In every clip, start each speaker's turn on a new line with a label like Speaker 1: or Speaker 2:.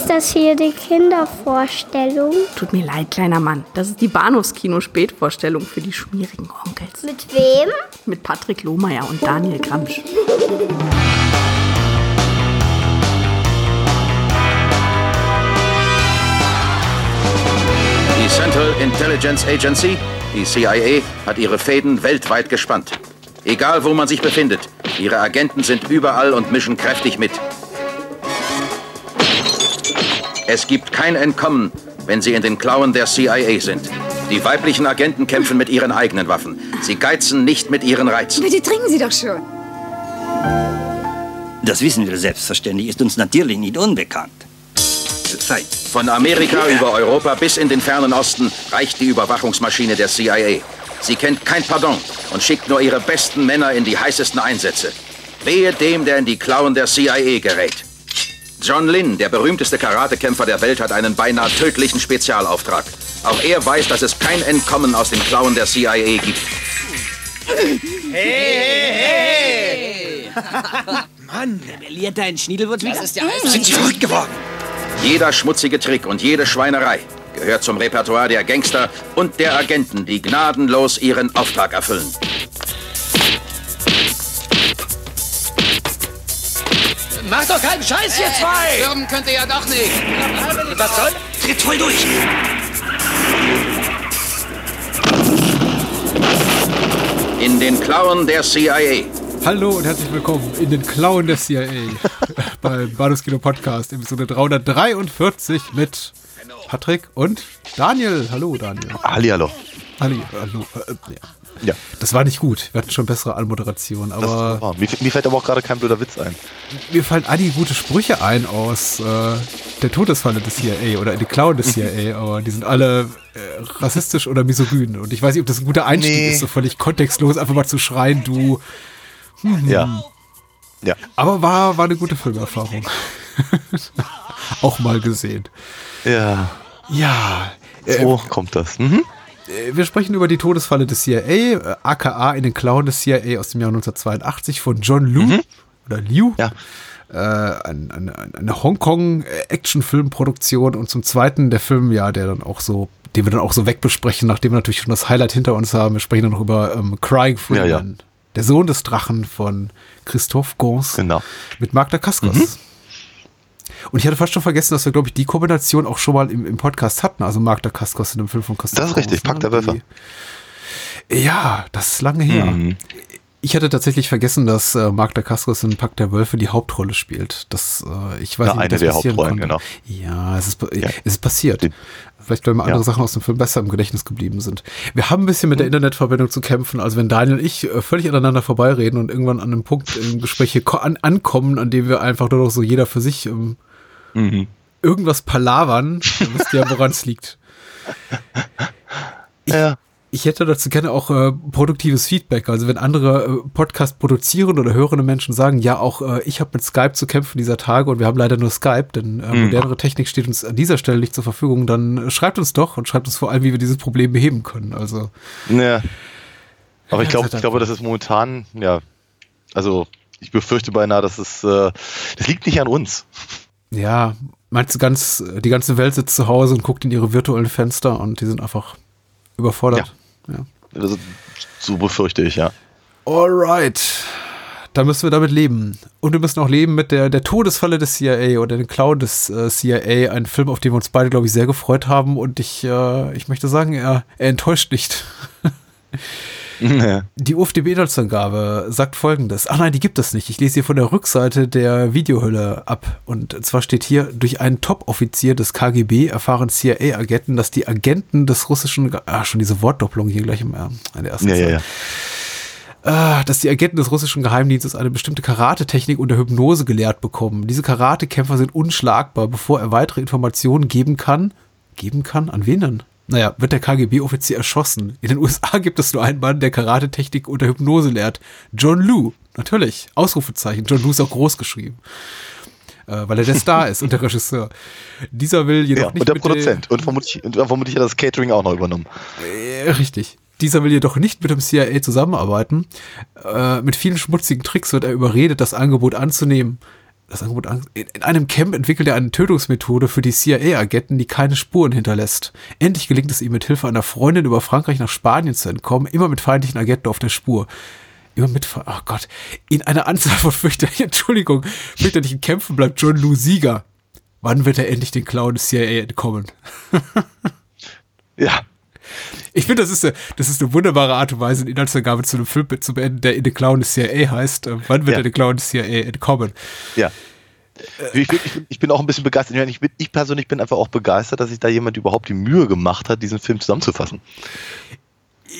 Speaker 1: Ist das hier die Kindervorstellung?
Speaker 2: Tut mir leid, kleiner Mann. Das ist die Bahnhofskino-Spätvorstellung für die schmierigen Onkels.
Speaker 1: Mit wem?
Speaker 2: Mit Patrick Lohmeier und Daniel Gramsch.
Speaker 3: Die Central Intelligence Agency, die CIA, hat ihre Fäden weltweit gespannt. Egal wo man sich befindet, ihre Agenten sind überall und mischen kräftig mit. Es gibt kein Entkommen, wenn sie in den Klauen der CIA sind. Die weiblichen Agenten kämpfen mit ihren eigenen Waffen. Sie geizen nicht mit ihren Reizen.
Speaker 4: Bitte trinken Sie doch schon.
Speaker 5: Das wissen wir selbstverständlich, ist uns natürlich nicht unbekannt. Zeit.
Speaker 3: Von Amerika über Europa bis in den fernen Osten reicht die Überwachungsmaschine der CIA. Sie kennt kein Pardon und schickt nur ihre besten Männer in die heißesten Einsätze. Wehe dem, der in die Klauen der CIA gerät. John Lynn, der berühmteste Karatekämpfer der Welt, hat einen beinahe tödlichen Spezialauftrag. Auch er weiß, dass es kein Entkommen aus den Klauen der CIA gibt.
Speaker 6: Mann, wer lehrt deinen Schniedelwurz wieder? Das ist ja
Speaker 5: Sind Sie verrückt geworden?
Speaker 3: Jeder schmutzige Trick und jede Schweinerei gehört zum Repertoire der Gangster und der Agenten, die gnadenlos ihren Auftrag erfüllen.
Speaker 6: Mach doch keinen Scheiß, ihr zwei!
Speaker 7: Stürmen könnt ihr ja doch nicht.
Speaker 5: Was soll? Tritt voll durch!
Speaker 3: In den Klauen der CIA.
Speaker 8: Hallo und herzlich willkommen in den Klauen der CIA beim Bahnhofskino Podcast, Episode 343 mit Patrick und Daniel. Hallo Daniel.
Speaker 9: Hallihallo.
Speaker 8: Halli, hallo. Äh, ja.
Speaker 9: Ja,
Speaker 8: Das war nicht gut. Wir hatten schon bessere Anmoderation, aber.
Speaker 9: Mir, mir fällt aber auch gerade kein blöder Witz ein.
Speaker 8: mir fallen einige gute Sprüche ein aus äh, der Todesfalle des CIA oder in die Klauen des CIA, aber die sind alle äh, rassistisch oder misogyn. Und ich weiß nicht, ob das ein guter Einstieg
Speaker 9: Nee.
Speaker 8: ist, so völlig kontextlos einfach mal zu schreien, du.
Speaker 9: Ja. Ja.
Speaker 8: Aber war, war eine gute Filmerfahrung. Auch mal gesehen.
Speaker 9: Ja.
Speaker 8: Ja, äh,
Speaker 9: So kommt das. Mhm.
Speaker 8: Äh, wir sprechen über die Todesfalle des CIA, äh, aka in den Klauen des CIA aus dem Jahr 1982 von John Liu oder Liu.
Speaker 9: Ja.
Speaker 8: Äh, ein, eine, eine Hongkong-Action-Filmproduktion und zum zweiten der Film, ja, der dann auch so, den wir dann auch so wegbesprechen, nachdem wir natürlich schon das Highlight hinter uns haben. Wir sprechen dann noch über ähm, Crying Freeman,
Speaker 9: Ja, ja.
Speaker 8: der Sohn des Drachen von Christophe Gans
Speaker 9: Genau.
Speaker 8: mit Magda Kaskos. Und ich hatte fast schon vergessen, dass wir, glaube ich, die Kombination auch schon mal im, im Podcast hatten. Also Magda Kaskos in einem Film von Christoph
Speaker 9: Das ist richtig, Pack der Wölfe.
Speaker 8: Ja, das ist lange her.
Speaker 9: Mhm.
Speaker 8: Ich hatte tatsächlich vergessen, dass äh, Magda Kaskos in Pack der Wölfe die Hauptrolle spielt. Das, äh, ich weiß
Speaker 9: Ja,
Speaker 8: nicht,
Speaker 9: eine
Speaker 8: das
Speaker 9: der Hauptrollen,
Speaker 8: konnte. Ja, es ist,
Speaker 9: Ja.
Speaker 8: es ist passiert.
Speaker 9: Die-
Speaker 8: Vielleicht, weil mir andere
Speaker 9: Ja.
Speaker 8: Sachen aus dem Film besser im Gedächtnis geblieben sind. Wir haben ein bisschen mit der Internetverbindung zu kämpfen. Also wenn Daniel und ich äh, völlig aneinander vorbeireden und irgendwann an einem Punkt im Gespräch an, ankommen, an dem wir einfach nur noch so jeder für sich ähm,
Speaker 9: Mhm.
Speaker 8: irgendwas palavern, dann wisst ihr ja, woran es liegt.
Speaker 9: Ja.
Speaker 8: Ich hätte dazu gerne auch äh, produktives Feedback. Also wenn andere äh, Podcast produzieren oder hörende Menschen sagen, ja, auch äh, ich habe mit Skype zu kämpfen dieser Tage und wir haben leider nur Skype, denn äh, modernere Technik steht uns an dieser Stelle nicht zur Verfügung, dann schreibt uns doch und schreibt uns vor allem, wie wir dieses Problem beheben können. Also
Speaker 9: ja. Aber ich glaube, ich glaube, das ist momentan, ja, also ich befürchte beinahe, dass es, äh, das liegt nicht an uns.
Speaker 8: Ja, meinst du ganz, die ganze Welt sitzt zu Hause und guckt in ihre virtuellen Fenster und die sind einfach überfordert. Ja.
Speaker 9: Also, so befürchte ich, ja.
Speaker 8: Alright. Da müssen wir damit leben. Und wir müssen auch leben mit der, der Todesfalle des CIA oder den Clown des äh, CIA. Ein Film, auf den wir uns beide, glaube ich, sehr gefreut haben. Und ich, äh, ich möchte sagen, er, er enttäuscht nicht.
Speaker 9: ja.
Speaker 8: Die UFDB-Inhaltsangabe sagt folgendes. Ach nein, die gibt es nicht. Ich lese hier von der Rückseite der Videohülle ab. Und zwar steht hier, durch einen Top-Offizier des KGB erfahren CIA-Agenten, dass die Agenten des russischen, ah, schon diese Wortdoppelung hier gleich im, äh, in der ersten
Speaker 9: Ja, ja,
Speaker 8: Zeile.
Speaker 9: ja.
Speaker 8: Ah, dass die Agenten des russischen Geheimdienstes eine bestimmte Karate-Technik unter Hypnose gelehrt bekommen. Diese Karate-Kämpfer sind unschlagbar, bevor er weitere Informationen geben kann. Geben kann? An wen denn? Naja, wird der KGB-Offizier erschossen. In den USA gibt es nur einen Mann, der Karate-Technik unter Hypnose lehrt. John Liu. Natürlich. Ausrufezeichen. John Liu ist auch groß geschrieben. Äh, weil er der Star ist und der Regisseur. Dieser will jedoch
Speaker 9: ja.
Speaker 8: nicht
Speaker 9: Und der
Speaker 8: mit
Speaker 9: Produzent. Und vermutlich, und vermutlich hat er das Catering auch noch übernommen.
Speaker 8: äh, richtig. Dieser will jedoch nicht mit dem CIA zusammenarbeiten. Äh, mit vielen schmutzigen Tricks wird er überredet, das Angebot anzunehmen. Das Angebot in einem Camp entwickelt er eine Tötungsmethode für die CIA-Agenten, die keine Spuren hinterlässt. Endlich gelingt es ihm mit Hilfe einer Freundin über Frankreich nach Spanien zu entkommen, immer mit feindlichen Agenten auf der Spur. Immer mit, oh Gott, in einer Anzahl von fürchterlichen, Entschuldigung, fürchterlichen Kämpfen bleibt John Lou Sieger. Wann wird er endlich den Clown des CIA entkommen?
Speaker 9: Ja.
Speaker 8: Ich finde, das ist, eine, das ist eine wunderbare Art und Weise, eine Inhaltsangabe zu einem Film zu beenden, der in The Clown des CIA heißt. Äh, Wann wird
Speaker 9: Ja.
Speaker 8: The Clown des CIA entkommen?
Speaker 9: Ja. Ich bin, ich, bin, ich bin auch ein bisschen begeistert. Ich, bin, ich persönlich bin einfach auch begeistert, dass sich da jemand überhaupt die Mühe gemacht hat, diesen Film zusammenzufassen.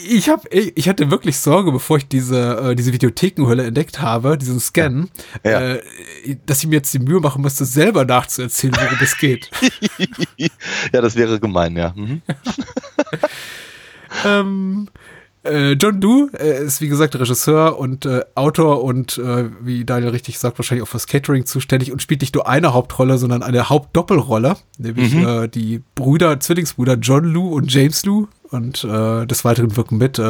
Speaker 8: Ich hab, ich hatte wirklich Sorge, bevor ich diese, äh, diese Videothekenhölle entdeckt habe, diesen Scan,
Speaker 9: Ja.
Speaker 8: Äh, dass ich mir jetzt die Mühe machen musste, selber nachzuerzählen, worum es geht.
Speaker 9: ja, das wäre gemein, ja. Mhm.
Speaker 8: ähm, äh, John Doe äh, ist wie gesagt Regisseur und äh, Autor und äh, wie Daniel richtig sagt, wahrscheinlich auch fürs Catering zuständig und spielt nicht nur eine Hauptrolle, sondern eine Hauptdoppelrolle, nämlich äh, die Brüder, Zwillingsbrüder John Lou und James Lou und äh, des Weiteren wirken mit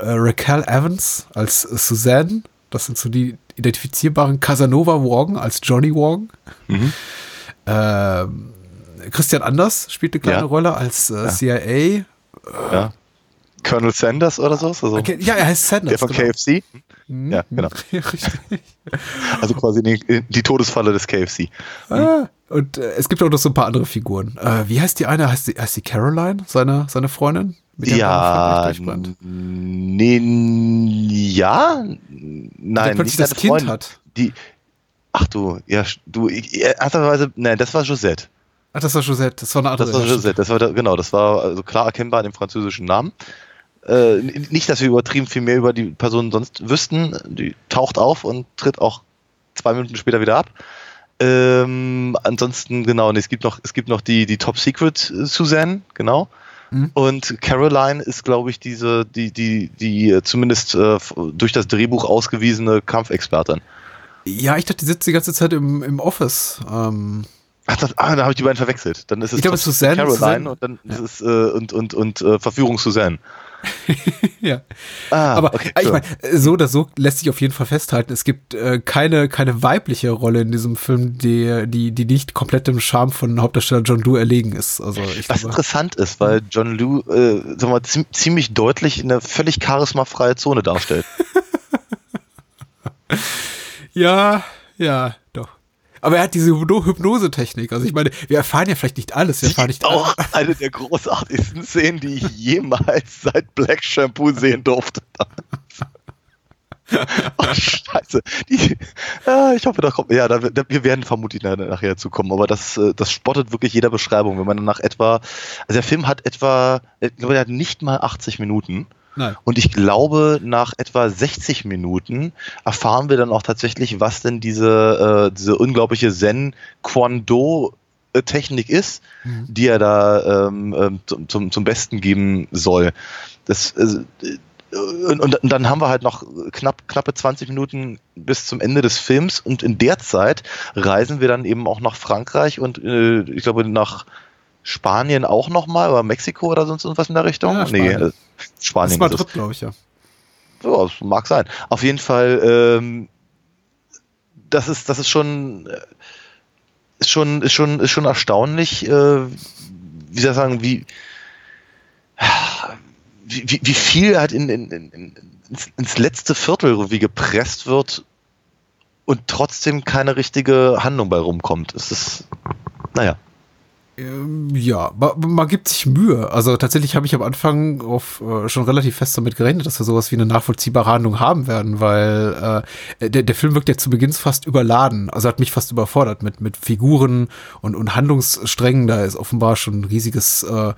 Speaker 8: Raquel Evans als Suzanne, das sind so die identifizierbaren Casanova Wong als Johnny Wong. Ähm, Christian Anders spielt eine kleine
Speaker 9: Ja.
Speaker 8: Rolle als CIA.
Speaker 9: ja. Colonel Sanders oder so? Also
Speaker 8: Okay, ja, er heißt Sanders.
Speaker 9: der von
Speaker 8: genau.
Speaker 9: KFC?
Speaker 8: Mhm.
Speaker 9: Ja, genau.
Speaker 8: Ja, richtig.
Speaker 9: Also quasi die, die Todesfalle des KFC.
Speaker 8: Ah, und äh, es gibt auch noch so ein paar andere Figuren. Äh, wie heißt die eine? Heißt die, heißt die Caroline, seine, seine Freundin? Mit der
Speaker 9: Ja, nee, ja, nein,
Speaker 8: plötzlich
Speaker 9: nicht
Speaker 8: das Kind
Speaker 9: Freundin.
Speaker 8: hat.
Speaker 9: Die, ach du, ja, du, ich, nein, das war Josette.
Speaker 8: Ach, das war Josette. Das war eine andere.
Speaker 9: Das war Josette, das war, genau, das war also klar erkennbar an dem französischen Namen. Äh, nicht, dass wir übertrieben viel mehr über die Person sonst wüssten. Die taucht auf und tritt auch zwei Minuten später wieder ab. Ähm, ansonsten, genau, und es gibt noch, es gibt noch die, die Top Secret äh, Suzanne, genau.
Speaker 8: Mhm.
Speaker 9: Und Caroline ist, glaube ich, diese, die, die, die äh, zumindest äh, durch das Drehbuch ausgewiesene Kampfexpertin.
Speaker 8: Ja, ich dachte, die sitzt die ganze Zeit im, im Office. Ähm,
Speaker 9: Ach, das, ah, da habe ich die beiden verwechselt. Dann ist es
Speaker 8: Ich glaube,
Speaker 9: Top
Speaker 8: Suzanne-
Speaker 9: Caroline
Speaker 8: Suzanne-
Speaker 9: und dann ist es äh, und, und, und äh, Verführung Suzanne.
Speaker 8: ja.
Speaker 9: Ah,
Speaker 8: Aber
Speaker 9: okay,
Speaker 8: ich
Speaker 9: so.
Speaker 8: meine, so oder so lässt sich auf jeden Fall festhalten, es gibt äh, keine, keine weibliche Rolle in diesem Film, die, die, die nicht komplett dem Charme von Hauptdarsteller John Doe erlegen ist. Also
Speaker 9: Was
Speaker 8: glaube,
Speaker 9: interessant ist, weil John Liu äh, sag mal, ziem- ziemlich deutlich eine völlig charismafreie Zone darstellt.
Speaker 8: ja, ja, doch. Aber er hat diese Hypno- Hypnosetechnik. Also ich meine, wir erfahren ja vielleicht nicht alles. Wir erfahren nicht
Speaker 9: Auch eine der großartigsten Szenen, die ich jemals seit Black Shampoo sehen durfte. oh, scheiße. Die, ah, ich hoffe, da kommt. Ja, da, da, wir werden vermutlich nach- nachher zu kommen, aber das, äh, das spottet wirklich jeder Beschreibung. Wenn man dann nach etwa. Also der Film hat etwa. Ich glaube, der hat nicht mal 80 Minuten.
Speaker 8: Nein.
Speaker 9: Und ich glaube, nach etwa 60 Minuten erfahren wir dann auch tatsächlich, was denn diese, äh, diese unglaubliche Zen-Kwon-Do-Technik ist, die er da ähm, ähm, zum, zum, zum Besten geben soll. Das, äh, und, und dann haben wir halt noch knapp, knappe 20 Minuten bis zum Ende des Films und in der Zeit reisen wir dann eben auch nach Frankreich und äh, ich glaube nach Spanien auch nochmal oder Mexiko oder sonst irgendwas in der Richtung.
Speaker 8: Ja,
Speaker 9: nee,
Speaker 8: Spanien.
Speaker 9: äh,
Speaker 8: Das
Speaker 9: Spanien
Speaker 8: ist mal
Speaker 9: ist es.
Speaker 8: Trip, glaube ich, ja.
Speaker 9: Ja, das mag sein. Auf jeden Fall, ähm, das ist, das ist schon, äh, ist schon, ist schon, ist schon erstaunlich, äh, wie soll ich sagen, wie, wie, wie- wie viel halt in, in, in, in, ins, ins letzte Viertel irgendwie gepresst wird und trotzdem keine richtige Handlung bei rumkommt. Es ist, naja.
Speaker 8: Ähm, Ja, man, man gibt sich Mühe. Also tatsächlich habe ich am Anfang auf, äh, schon relativ fest damit gerechnet, dass wir sowas wie eine nachvollziehbare Handlung haben werden, weil äh, der, der Film wirkt ja zu Beginn fast überladen. Also hat mich fast überfordert mit, mit Figuren und, und Handlungssträngen. Da ist offenbar schon ein riesiges äh,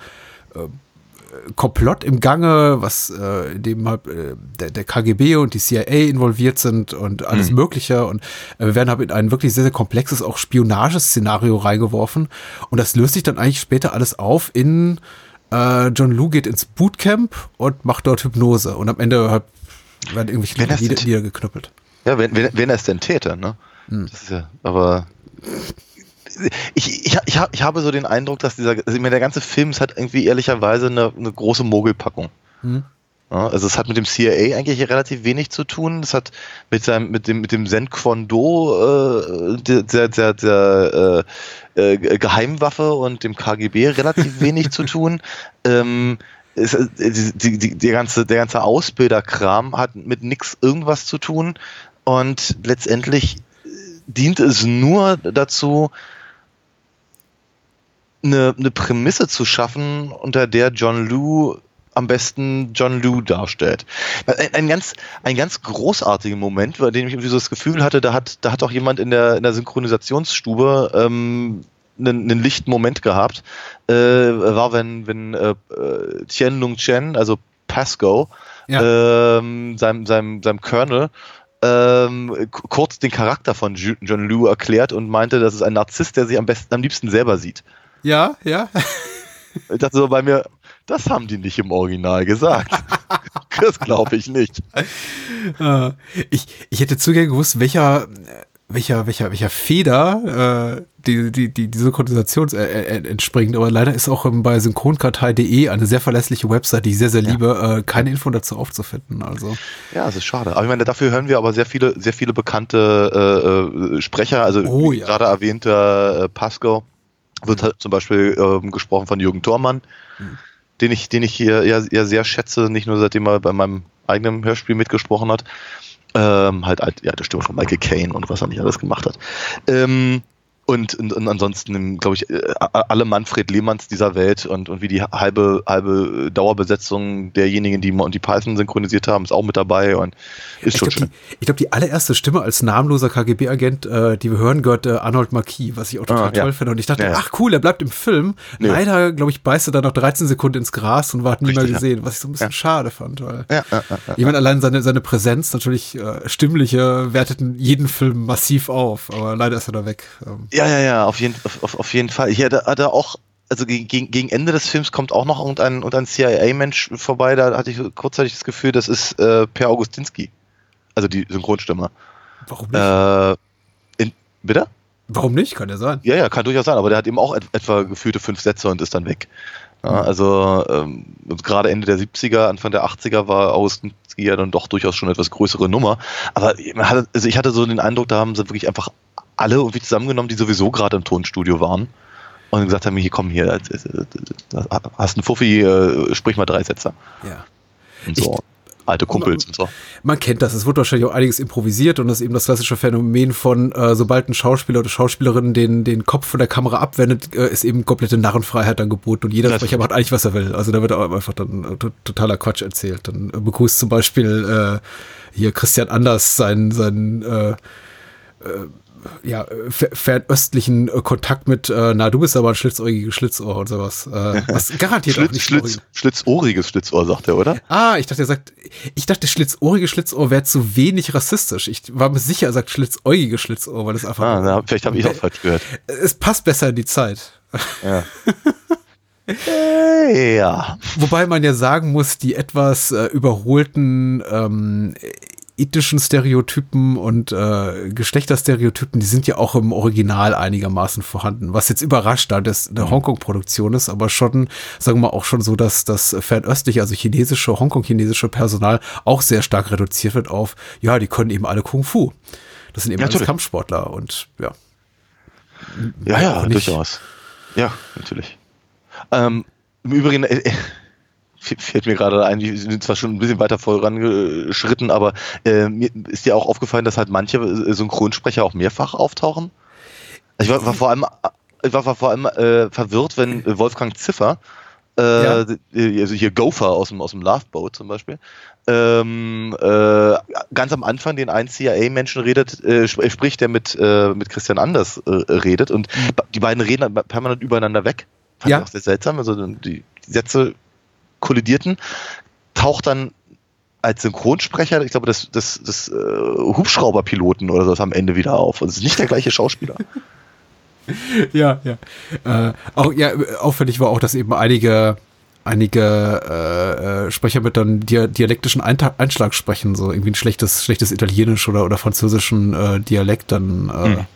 Speaker 8: Komplott im Gange, was äh, in dem halt äh, der, der KGB und die CIA involviert sind und alles Mögliche. Und äh, wir werden halt in ein wirklich sehr, sehr komplexes auch Spionageszenario reingeworfen. Und das löst sich dann eigentlich später alles auf in äh, John Lou geht ins Bootcamp und macht dort Hypnose. Und am Ende halt werden irgendwelche Leute
Speaker 9: nicht-
Speaker 8: niedergeknüppelt.
Speaker 9: Ja, wenn, wenn, wenn er es denn täte, ne? Das ist ja, aber ich, ich, ich, ich habe so den Eindruck, dass dieser, also ich meine, der ganze Film ist halt irgendwie ehrlicherweise eine, eine große Mogelpackung.
Speaker 8: Hm.
Speaker 9: Ja, also es hat mit dem CIA eigentlich relativ wenig zu tun. Es hat mit seinem, mit dem, mit dem Zen Kwon Do, äh, der, der, der äh, äh, Geheimwaffe und dem KGB relativ wenig zu tun. Ähm, es, die, die, die, die ganze, der ganze Ausbilderkram hat mit nix irgendwas zu tun und letztendlich dient es nur dazu, eine, eine Prämisse zu schaffen, unter der John Liu am besten John Liu darstellt. Ein, ein, ganz, ein ganz großartiger Moment, bei dem ich irgendwie so das Gefühl hatte, da hat, da hat auch jemand in der, in der Synchronisationsstube ähm, einen, einen lichten Moment gehabt, äh, war, wenn, wenn äh, Tien Lung Chen, also Pasco, ja. ähm, seinem, seinem, seinem Colonel, ähm, kurz den Charakter von John Liu erklärt und meinte, das ist ein Narzisst, der sich am besten, am liebsten selber sieht.
Speaker 8: Ja, ja.
Speaker 9: Ich dachte so bei mir, das haben die nicht im Original gesagt. das glaube ich nicht.
Speaker 8: Äh, ich, ich hätte zu gerne gewusst, welcher, welcher, welcher, welcher Feder äh, die, die, die, die Synchronisation äh, äh, entspringt. Aber leider ist auch bei synchronkartei.de eine sehr verlässliche Website, die ich sehr, sehr ja. liebe, äh, keine Info dazu aufzufinden. Also.
Speaker 9: Ja, es ist schade. Aber ich meine, dafür hören wir aber sehr viele, sehr viele bekannte Sprecher, also oh, ja. gerade erwähnter äh, Pasco wird halt zum Beispiel ähm, gesprochen von Jürgen Thormann, mhm. den ich, den ich hier ja, ja sehr schätze, nicht nur seitdem er bei meinem eigenen Hörspiel mitgesprochen hat. Ähm, halt, ja, der Stimme von Michael Caine und was er nicht alles gemacht hat. Ähm, und, und, und ansonsten, glaube ich, äh, alle Manfred Lehmanns dieser Welt und, und wie die halbe, halbe Dauerbesetzung derjenigen, die und die Python synchronisiert haben, ist auch mit dabei und ist
Speaker 8: ich
Speaker 9: schon
Speaker 8: glaub, schön. Die, ich glaube, die allererste Stimme als namenloser KGB-Agent, äh, die wir hören, gehört äh, Arnold Marquis, was ich auch total ah, toll ja. finde. Und ich dachte, ja. ach cool, er bleibt im Film. Nee. Leider, glaube ich, beißt er dann noch 13 Sekunden ins Gras und war nie mehr gesehen, was ich so ein bisschen ja. schade fand. Weil ja, ja, ja, ich meine, allein seine, seine Präsenz, natürlich äh, stimmliche, werteten jeden Film massiv auf, aber leider ist er da weg.
Speaker 9: Ähm. Ja, ja, ja, auf jeden, auf, auf jeden Fall. Hier hat er auch also gegen, gegen Ende des Films kommt auch noch irgendein, irgendein CIA-Mensch vorbei, da hatte ich kurzzeitig das Gefühl, das ist äh, Per Augustinski. Also die Synchronstimme.
Speaker 8: Warum nicht? Äh,
Speaker 9: in, bitte?
Speaker 8: Warum nicht? Kann ja sein.
Speaker 9: Ja, ja, kann durchaus sein, aber der hat eben auch et etwa gefühlte fünf Sätze und ist dann weg. Ja, mhm. also ähm, gerade Ende der 70er, Anfang der 80er war Augustinski ja dann doch durchaus schon eine etwas größere Nummer. Aber also ich hatte so den Eindruck, da haben sie wirklich einfach alle irgendwie zusammengenommen, die sowieso gerade im Tonstudio waren und gesagt haben, hier komm hier, hast einen Fuffi, äh, sprich mal drei Sätze.
Speaker 8: Ja.
Speaker 9: Und so. Ich, alte Kumpels
Speaker 8: man,
Speaker 9: und so.
Speaker 8: Man kennt das, es wird wahrscheinlich auch einiges improvisiert und das ist eben das klassische Phänomen von, äh, sobald ein Schauspieler oder Schauspielerin den, den Kopf von der Kamera abwendet, äh, ist eben komplette Narrenfreiheit dann geboten und jeder das Sprecher macht eigentlich, was er will. Also da wird auch einfach dann äh, totaler Quatsch erzählt. Dann äh, begrüßt zum Beispiel äh, hier Christian Anders seinen, seinen äh, äh, ja, fernöstlichen äh, Kontakt mit, äh, na, du bist aber ein schlitzohriges Schlitzohr und sowas. Äh, was garantiert
Speaker 9: Schlitz, auch nicht Schlitz, Schlitzohriges Schlitzohr, sagt er, oder?
Speaker 8: Ah, ich dachte, er sagt, ich dachte, schlitzohriges Schlitzohr wäre zu wenig rassistisch. Ich war mir sicher, er sagt schlitzäugiges Schlitzohr, weil das einfach.
Speaker 9: Ah, na, vielleicht habe ich auch falsch gehört.
Speaker 8: Es passt besser in die Zeit.
Speaker 9: Ja.
Speaker 8: ja. Wobei man ja sagen muss, die etwas äh, überholten ähm, ethischen Stereotypen und äh, Geschlechterstereotypen, die sind ja auch im Original einigermaßen vorhanden. Was jetzt überrascht, da das eine mhm. Hongkong-Produktion ist, aber schon, sagen wir auch schon so, dass das fernöstliche, also chinesische, Hongkong-chinesische Personal auch sehr stark reduziert wird auf, ja, die können eben alle Kung Fu. Das sind eben ja, alles Kampfsportler und ja.
Speaker 9: Ja, ja, durchaus. Ja, natürlich. Ähm, Im Übrigen, äh, äh fällt mir gerade ein, wir sind zwar schon ein bisschen weiter vorangeschritten, aber äh, mir ist dir auch aufgefallen, dass halt manche äh, Synchronsprecher auch mehrfach auftauchen? Also ich war, war vor allem, ich war, war vor allem äh, verwirrt, wenn Wolfgang Ziffer, äh, ja. also hier Gopher aus dem, aus dem Loveboat zum Beispiel, ähm, äh, ganz am Anfang den einen CIA-Menschen redet, äh, spricht, der mit, äh, mit Christian Anders äh, redet und mhm. die beiden reden permanent übereinander weg. Fand ja. ich auch sehr seltsam. Also die Sätze kollidierten, taucht dann als Synchronsprecher, ich glaube, das, das, das äh, Hubschrauberpiloten oder so am Ende wieder auf. Also es ist nicht der gleiche Schauspieler.
Speaker 8: ja, ja. Äh, auch, ja, auffällig war auch, dass eben einige einige äh, äh, Sprecher mit dann dialektischen Einschlag sprechen, so irgendwie ein schlechtes, schlechtes Italienisch oder, oder französischen äh, Dialekt dann äh, hm.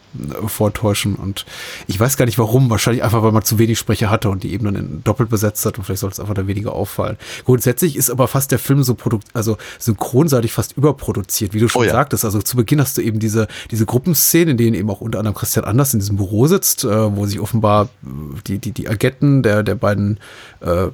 Speaker 8: Vortäuschen. Und ich weiß gar nicht warum. Wahrscheinlich einfach, weil man zu wenig Sprecher hatte und die eben dann doppelt besetzt hat und vielleicht soll es einfach da weniger auffallen. Grundsätzlich ist aber fast der Film so produkt, also synchronseitig fast überproduziert, wie du schon
Speaker 9: Oh ja.
Speaker 8: sagtest. Also zu Beginn hast du eben diese, diese Gruppenszenen, in denen eben auch unter anderem Christian Anders in diesem Büro sitzt, äh, wo sich offenbar äh, die, die, die Agenten der, der beiden äh,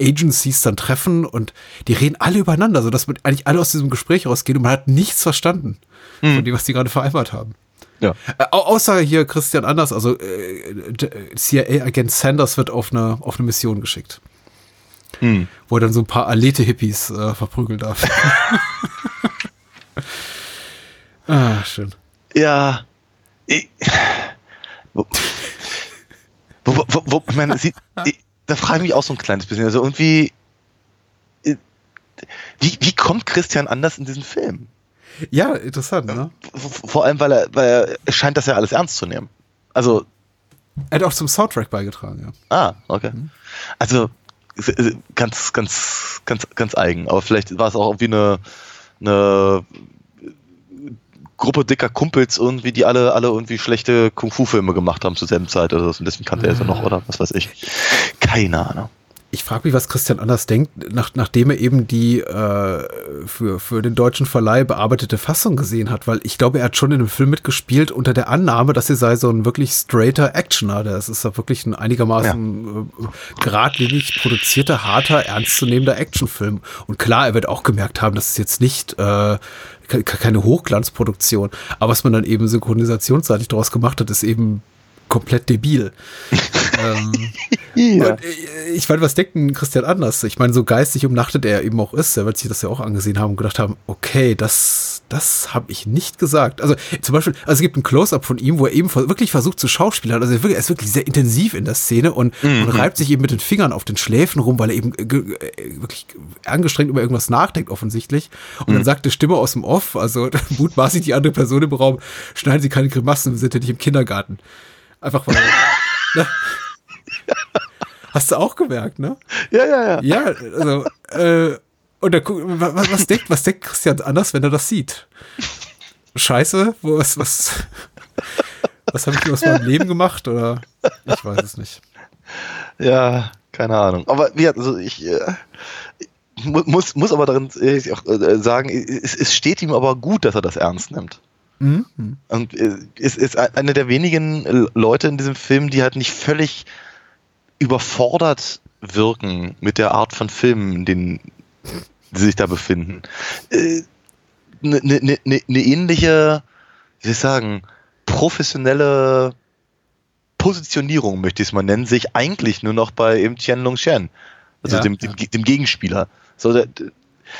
Speaker 8: Agencies dann treffen und die reden alle übereinander, sodass man eigentlich alle aus diesem Gespräch rausgehen und man hat nichts verstanden von dem, was die gerade vereinbart haben.
Speaker 9: Ja.
Speaker 8: Äh, au- außer hier Christian Anders, also äh, CIA-Agent Sanders wird auf eine, auf eine Mission geschickt. Wo er dann so ein paar Alete-Hippies äh, verprügeln darf. ah, schön.
Speaker 9: Ja. Ich, wo, wo, wo, wo, ich meine, sie, ich, da frage ich mich auch so ein kleines bisschen. Also irgendwie, wie, wie kommt Christian Anders in diesen Film?
Speaker 8: Ja, interessant, ne?
Speaker 9: Vor allem, weil er, weil er es scheint das ja alles ernst zu nehmen. Also,
Speaker 8: Er hat auch zum Soundtrack beigetragen, ja.
Speaker 9: ah, okay. Also, äh, ganz, ganz, ganz, ganz eigen. Aber vielleicht war es auch irgendwie eine, eine Gruppe dicker Kumpels irgendwie, die alle, alle irgendwie schlechte Kung-Fu-Filme gemacht haben zur selben Zeit oder so. Und deswegen kannte er sie noch, oder was weiß ich. Keine Ahnung.
Speaker 8: Ich frage mich, was Christian Anders denkt, nach, nachdem er eben die äh, für, für den deutschen Verleih bearbeitete Fassung gesehen hat, weil ich glaube, er hat schon in dem Film mitgespielt unter der Annahme, dass er sei so ein wirklich straighter Actioner. Das ist ja wirklich ein einigermaßen äh, geradlinig produzierter, harter, ernstzunehmender Actionfilm. Und klar, er wird auch gemerkt haben, das ist jetzt nicht äh, ke- keine Hochglanzproduktion. Aber was man dann eben synchronisationsseitig daraus gemacht hat, ist eben komplett debil. ähm,
Speaker 9: Ja.
Speaker 8: äh, ich meine, was denkt denn Christian anders? Ich meine, so geistig umnachtet er eben auch ist. Er wird sich das ja auch angesehen haben und gedacht haben, okay, das, das habe ich nicht gesagt. Also zum Beispiel, also es gibt ein Close-up von ihm, wo er eben wirklich versucht zu schauspielern. Also er ist wirklich sehr intensiv in der Szene und, und reibt sich eben mit den Fingern auf den Schläfen rum, weil er eben äh, äh, wirklich angestrengt über irgendwas nachdenkt offensichtlich. Und dann sagt die Stimme aus dem Off, also mutmaßlich die andere Person im Raum, schneiden Sie keine Grimassen, wir sind ja nicht im Kindergarten. Einfach weil... ne? Hast du auch gemerkt, ne?
Speaker 9: Ja, ja, ja.
Speaker 8: Ja, also, äh, und da, guck- wa- wa- was denkt, was denkt Christian anders, wenn er das sieht? Scheiße, was, was, was habe ich aus meinem Leben gemacht? Oder ich weiß es nicht.
Speaker 9: Ja, keine Ahnung. Aber wie gesagt, also ich äh, mu- muss, muss aber darin äh, auch, äh, sagen, es, es steht ihm aber gut, dass er das ernst nimmt.
Speaker 8: Mhm.
Speaker 9: Und äh, es ist eine der wenigen äh, Leute in diesem Film, die halt nicht völlig überfordert wirken mit der Art von Filmen, in denen sie sich da befinden. Eine ne, ne, ne, ne ähnliche, wie soll ich sagen, professionelle Positionierung, möchte ich es mal nennen, sich eigentlich nur noch bei eben Tianlong Shen, also
Speaker 8: Ja,
Speaker 9: dem, dem, dem Gegenspieler. So, der,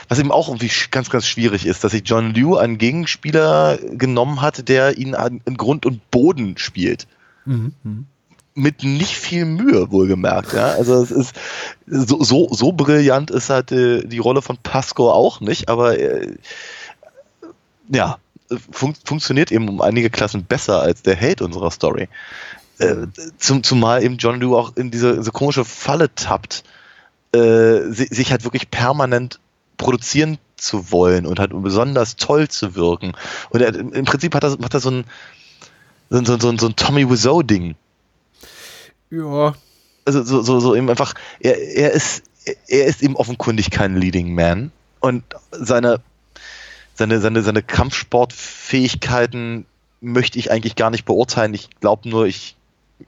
Speaker 9: was eben auch irgendwie ganz, ganz schwierig ist, dass sich John Liu einen Gegenspieler genommen hat, der ihn an, in Grund und Boden spielt.
Speaker 8: Mhm. Mhm.
Speaker 9: Mit nicht viel Mühe, wohlgemerkt. Ja? Also es ist so, so, so brillant ist halt äh, die Rolle von Pasco auch nicht, aber äh, ja, fun funktioniert eben um einige Klassen besser als der Held unserer Story. Äh, zum, zumal eben John Liu auch in diese, diese komische Falle tappt, äh, si sich halt wirklich permanent produzieren zu wollen und halt besonders toll zu wirken. Und er, im Prinzip hat er, hat er so ein, so, so, so, so ein Tommy Wiseau-Ding.
Speaker 8: Ja,
Speaker 9: Also so, so, so eben einfach, er, er ist, er ist eben offenkundig kein Leading Man und seine, seine, seine, seine Kampfsportfähigkeiten möchte ich eigentlich gar nicht beurteilen. Ich glaube nur, ich,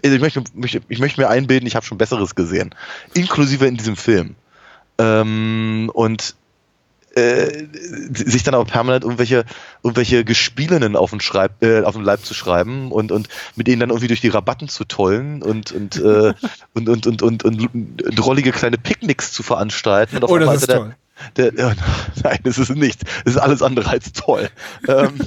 Speaker 9: ich möchte, möchte, ich möchte mir einbilden, ich habe schon Besseres gesehen. Inklusive in diesem Film. Ähm, und äh, sich dann aber permanent irgendwelche, irgendwelche Gespielinnen auf den, Schreib, äh, auf den Leib zu schreiben und, und mit denen dann irgendwie durch die Rabatten zu tollen und, und, äh, und, und, und, und, und, und drollige kleine Picknicks zu veranstalten. Und auf
Speaker 8: oh, das ist
Speaker 9: der,
Speaker 8: toll.
Speaker 9: Der, ja, nein, das ist nicht. Das ist alles andere als toll. ähm,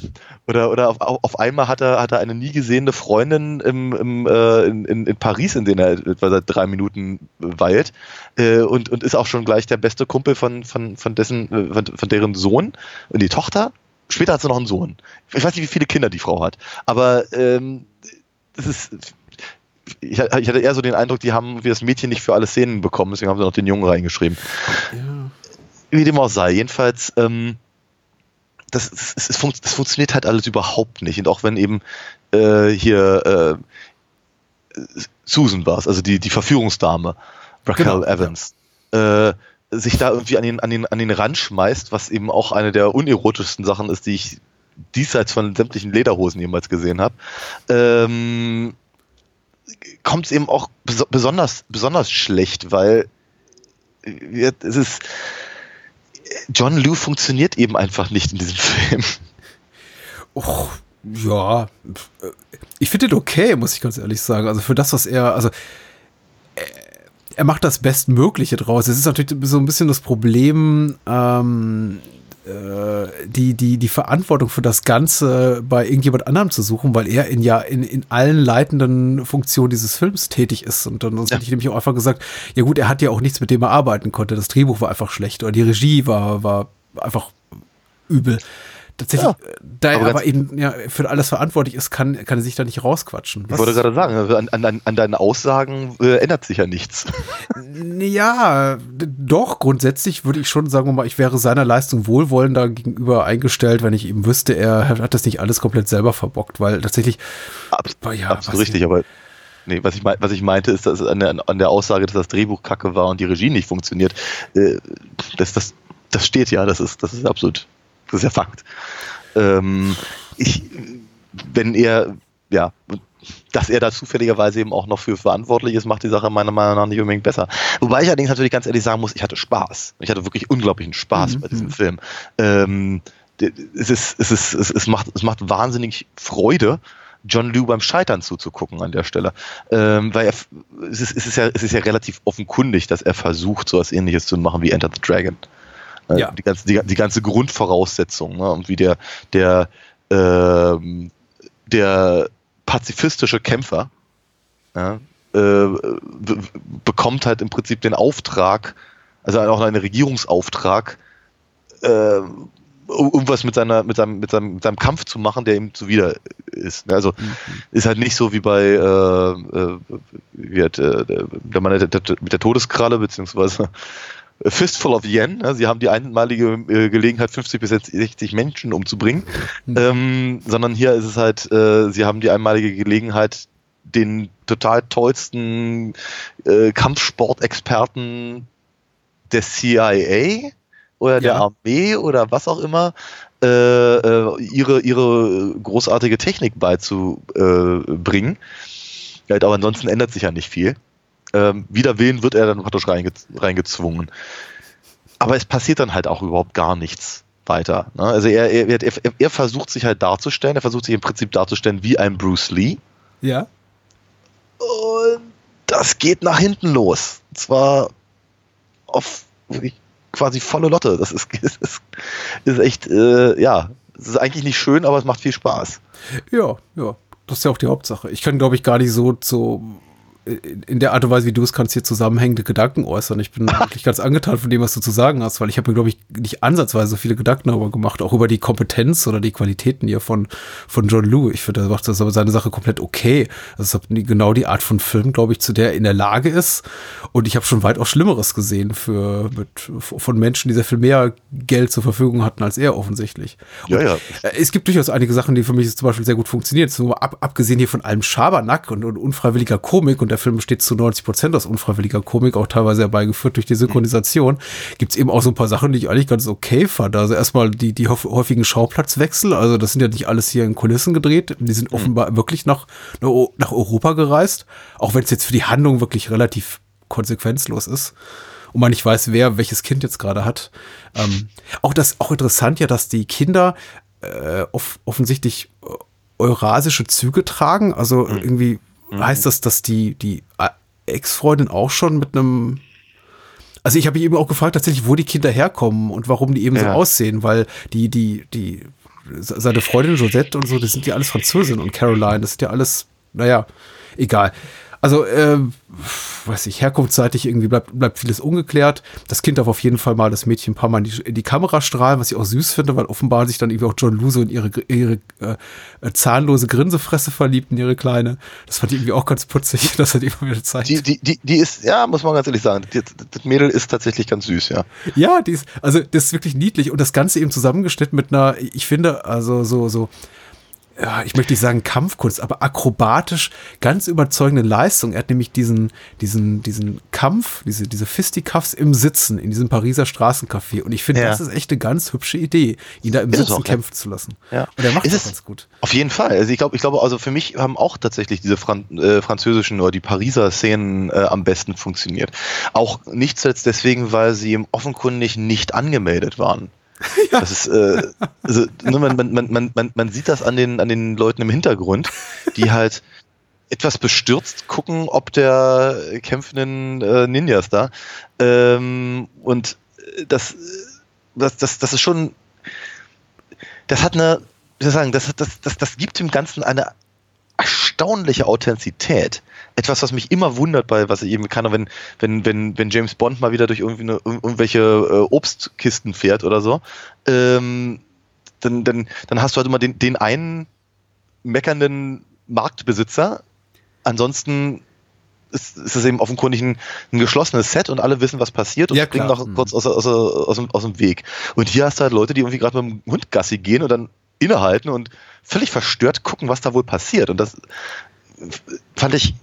Speaker 9: oder oder auf, auf einmal hat er, hat er eine nie gesehene Freundin im, im, äh, in, in, Paris, in der er etwa seit drei Minuten weilt. Äh, und, und ist auch schon gleich der beste Kumpel von, von, von, dessen, äh, von, von deren Sohn und die Tochter. Später hat sie noch einen Sohn. Ich weiß nicht, wie viele Kinder die Frau hat. Aber ähm, ist. Ich, ich hatte eher so den Eindruck, die haben wie das Mädchen nicht für alle Szenen bekommen, deswegen haben sie noch den Jungen reingeschrieben
Speaker 8: Ja.
Speaker 9: Wie dem auch sei, jedenfalls, ähm, das, das, das, das funktioniert halt alles überhaupt nicht. Und auch wenn eben äh, hier äh, Susan war es, also die, die Verführungsdame, Raquel genau, Evans, äh, sich da irgendwie an den, an, den, an den Rand schmeißt, was eben auch eine der unerotischsten Sachen ist, die ich diesseits von sämtlichen Lederhosen jemals gesehen habe, ähm, kommt es eben auch bes besonders, besonders schlecht, weil es ist John Liu funktioniert eben einfach nicht in diesem Film.
Speaker 8: Och, ja, ich finde den okay, muss ich ganz ehrlich sagen. Also für das, was er, also er macht das Bestmögliche draus. Es ist natürlich so ein bisschen das Problem, ähm, äh, die, die, die Verantwortung für das Ganze bei irgendjemand anderem zu suchen, weil er in ja in, in allen leitenden Funktionen dieses Films tätig ist. Und dann ja. hätte ich nämlich auch einfach gesagt, ja gut, er hat ja auch nichts, mit dem er arbeiten konnte. Das Drehbuch war einfach schlecht oder die Regie war, war einfach übel tatsächlich, ja. da er aber, aber eben ja, für alles verantwortlich ist, kann, kann er sich da nicht rausquatschen.
Speaker 9: Was? Ich wollte gerade sagen, also an, an, an deinen Aussagen äh, ändert sich ja nichts.
Speaker 8: Ja, doch, grundsätzlich würde ich schon sagen, ich wäre seiner Leistung wohlwollender gegenüber eingestellt, wenn ich eben wüsste, er hat das nicht alles komplett selber verbockt, weil tatsächlich.
Speaker 9: Abs ja, absolut richtig, aber Nee, was ich, was ich meinte, ist, dass an der, an der Aussage, dass das Drehbuch kacke war und die Regie nicht funktioniert, äh, das, das, das steht ja, das ist, das ist absolut das ist ja Fakt. Ähm, ich, wenn er, ja, dass er da zufälligerweise eben auch noch für verantwortlich ist, macht die Sache meiner Meinung nach nicht unbedingt besser. Wobei ich allerdings natürlich ganz ehrlich sagen muss, ich hatte Spaß. Ich hatte wirklich unglaublichen Spaß mhm. bei diesem Film. Ähm, es, ist, es, ist, es, es, macht, es macht wahnsinnig Freude, John Liu beim Scheitern zuzugucken an der Stelle. Ähm, weil er, es, ist, es, ist ja, es ist ja relativ offenkundig, dass er versucht, so etwas ähnliches zu machen wie Enter the Dragon. Äh, ja. Die, ganze, die, die ganze Grundvoraussetzung ne? und wie der, der, ähm, der pazifistische Kämpfer ja, äh, bekommt halt im Prinzip den Auftrag, also auch einen Regierungsauftrag, äh, irgendwas mit seiner, mit seinem, mit seinem, mit seinem Kampf zu machen, der ihm zuwider ist. Ne? Also mhm. ist halt nicht so wie bei äh, äh, wie hat, äh, der Mann mit der Todeskralle, beziehungsweise Fistful of Yen. Sie haben die einmalige äh, Gelegenheit, 50 bis 60 Menschen umzubringen. Mhm. Ähm, sondern hier ist es halt, äh, sie haben die einmalige Gelegenheit, den total tollsten äh, Kampfsportexperten der CIA oder ja. der Armee oder was auch immer äh, äh, ihre, ihre großartige Technik beizubringen. Ja, aber ansonsten ändert sich ja nicht viel ähm, wider Willen wird er dann praktisch reinge reingezwungen. Aber es passiert dann halt auch überhaupt gar nichts weiter. Ne? Also er, er, er, er, versucht sich halt darzustellen, er versucht sich im Prinzip darzustellen wie ein Bruce Lee.
Speaker 8: Ja.
Speaker 9: Und das geht nach hinten los. Und zwar auf quasi volle Lotte. Das ist, ist, ist echt, äh, ja, es ist eigentlich nicht schön, aber es macht viel Spaß.
Speaker 8: Ja, ja. Das ist ja auch die Hauptsache. Ich kann, glaube ich, gar nicht so, so in der Art und Weise, wie du es kannst, hier zusammenhängende Gedanken äußern. Ich bin wirklich ganz angetan von dem, was du zu sagen hast, weil ich habe mir, glaube ich, nicht ansatzweise so viele Gedanken darüber gemacht, auch über die Kompetenz oder die Qualitäten hier von, von John Liu. Ich finde, er macht das aber seine Sache komplett okay. Das ist genau die Art von Film, glaube ich, zu der er in der Lage ist. Und ich habe schon weitaus Schlimmeres gesehen für, mit, von Menschen, die sehr viel mehr Geld zur Verfügung hatten als er offensichtlich. Und ja, ja. Äh, es gibt durchaus einige Sachen, die für mich zum Beispiel sehr gut funktionieren. Ab, abgesehen hier von allem Schabernack und, und unfreiwilliger Komik und der der Film besteht zu 90 Prozent aus unfreiwilliger Komik, auch teilweise herbeigeführt durch die Synchronisation, gibt es eben auch so ein paar Sachen, die ich eigentlich ganz okay fand. Also erstmal die, die häufigen Schauplatzwechsel, also das sind ja nicht alles hier in Kulissen gedreht, die sind mhm. offenbar wirklich nach, nach Europa gereist, auch wenn es jetzt für die Handlung wirklich relativ konsequenzlos ist und man nicht weiß, wer welches Kind jetzt gerade hat. Ähm, auch das, auch interessant ja, dass die Kinder äh, off offensichtlich äh, eurasische Züge tragen, also mhm. irgendwie Mhm. Heißt das, dass die, die Ex-Freundin auch schon mit einem also ich habe mich eben auch gefragt tatsächlich, wo die Kinder herkommen und warum die eben ja. so aussehen, weil die, die, die, seine Freundin Josette und so, das sind ja alles Französin und Caroline, das sind ja alles, naja, egal. Also, äh, weiß ich, herkunftsseitig irgendwie bleibt, bleibt vieles ungeklärt. Das Kind darf auf jeden Fall mal das Mädchen ein paar Mal in die, in die Kamera strahlen, was ich auch süß finde, weil offenbar sich dann irgendwie auch John Luso in ihre, ihre äh, zahnlose Grinsefresse verliebt, in ihre kleine. Das fand ich irgendwie auch ganz putzig, dass er die immer wieder zeigt.
Speaker 9: Die, die, die, die ist, ja, muss man ganz ehrlich sagen, die, das Mädel ist tatsächlich ganz süß, ja.
Speaker 8: Ja, die ist, also das ist wirklich niedlich und das Ganze eben zusammengeschnitten mit einer, ich finde, also so, so, ja, ich möchte nicht sagen Kampfkunst, aber akrobatisch ganz überzeugende Leistung. Er hat nämlich diesen, diesen, diesen Kampf, diese, diese Fisticuffs im Sitzen in diesem Pariser Straßencafé. Und ich finde,
Speaker 9: Ja.
Speaker 8: das ist echt eine ganz hübsche Idee, ihn da im
Speaker 9: Ist
Speaker 8: Sitzen
Speaker 9: auch, ja.
Speaker 8: kämpfen zu lassen.
Speaker 9: Ja.
Speaker 8: Und er macht
Speaker 9: Ist
Speaker 8: das
Speaker 9: es-
Speaker 8: ganz gut.
Speaker 9: Auf jeden Fall. Also ich glaube, ich glaube, also für mich haben auch tatsächlich diese Fran äh, französischen oder die Pariser Szenen äh, am besten funktioniert. Auch nicht zuletzt deswegen, weil sie offenkundig nicht angemeldet waren. Das ist, äh, also, ne, man, man, man, man, man, sieht das an den, an den Leuten im Hintergrund, die halt etwas bestürzt gucken, ob der kämpfenden äh, Ninjas da. Ähm, und das, das, das, das ist schon, das hat eine, wie soll ich sagen, das, das, das, das gibt dem Ganzen eine erstaunliche Authentizität. Etwas, was mich immer wundert bei, was ich eben kann, wenn, wenn, wenn, wenn James Bond mal wieder durch irgendwie eine, ir- irgendwelche äh, Obstkisten fährt oder so, ähm, dann, dann, dann hast du halt immer den, den einen meckernden Marktbesitzer. Ansonsten ist, ist es eben offenkundig ein, ein geschlossenes Set und alle wissen, was passiert und
Speaker 8: Ja,
Speaker 9: springen noch kurz aus, aus, aus, dem, aus dem Weg. Und hier hast du halt Leute, die irgendwie gerade mit dem Hund Gassi gehen und dann innehalten und völlig verstört gucken, was da wohl passiert. Und das fand ich,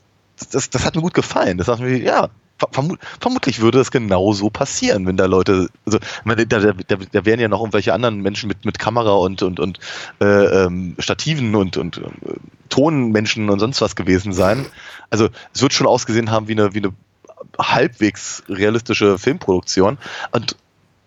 Speaker 9: das, das hat mir gut gefallen. Das ich mir, ja, vermu vermutlich würde das genauso passieren, wenn da Leute, also meine, da, da, da, da wären ja noch irgendwelche anderen Menschen mit, mit Kamera und, und, und äh, ähm, Stativen und, und äh, Tonmenschen und sonst was gewesen sein. Also es wird schon ausgesehen haben wie eine, wie eine halbwegs realistische Filmproduktion. Und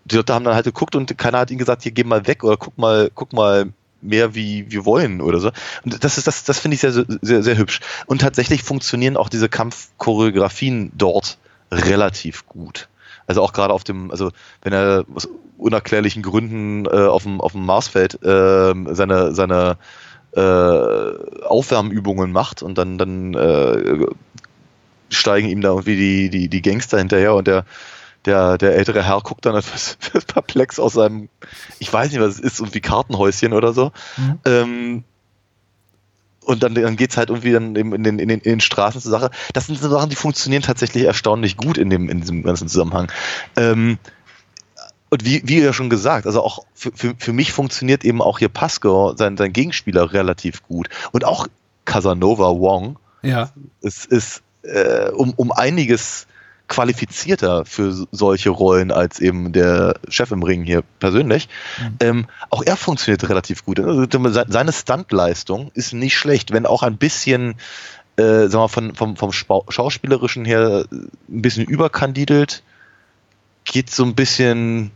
Speaker 9: die Leute haben dann halt geguckt und keiner hat ihnen gesagt, hier geh mal weg oder guck mal, guck mal mehr wie wir wollen oder so. Und das ist das, das finde ich sehr, sehr, sehr hübsch. Und tatsächlich funktionieren auch diese Kampfchoreografien dort relativ gut. Also auch gerade auf dem, also wenn er aus unerklärlichen Gründen äh, auf dem auf dem Marsfeld äh, seine seine äh, Aufwärmübungen macht und dann dann äh, steigen ihm da irgendwie die die die Gangster hinterher und der der, der ältere Herr guckt dann etwas perplex aus seinem, ich weiß nicht, was es ist, irgendwie Kartenhäuschen oder so.
Speaker 8: Mhm.
Speaker 9: Ähm, und dann, dann geht's halt irgendwie dann in den, in, den, in den Straßen zur Sache. Das sind so Sachen, die funktionieren tatsächlich erstaunlich gut in, dem, in diesem ganzen Zusammenhang. Ähm, und wie, wie ja schon gesagt, also auch für, für, für mich funktioniert eben auch hier Pascal, sein, sein Gegenspieler, relativ gut. Und auch Casanova Wong
Speaker 8: Ja.
Speaker 9: es ist äh, um, um einiges qualifizierter für so- solche Rollen als eben der Chef im Ring hier persönlich. Ähm, auch er funktioniert relativ gut. Also se- seine Stuntleistung ist nicht schlecht, wenn auch ein bisschen, äh, sagen wir mal, von, vom, vom Schauspielerischen her äh, ein bisschen überkandidelt, geht so ein bisschen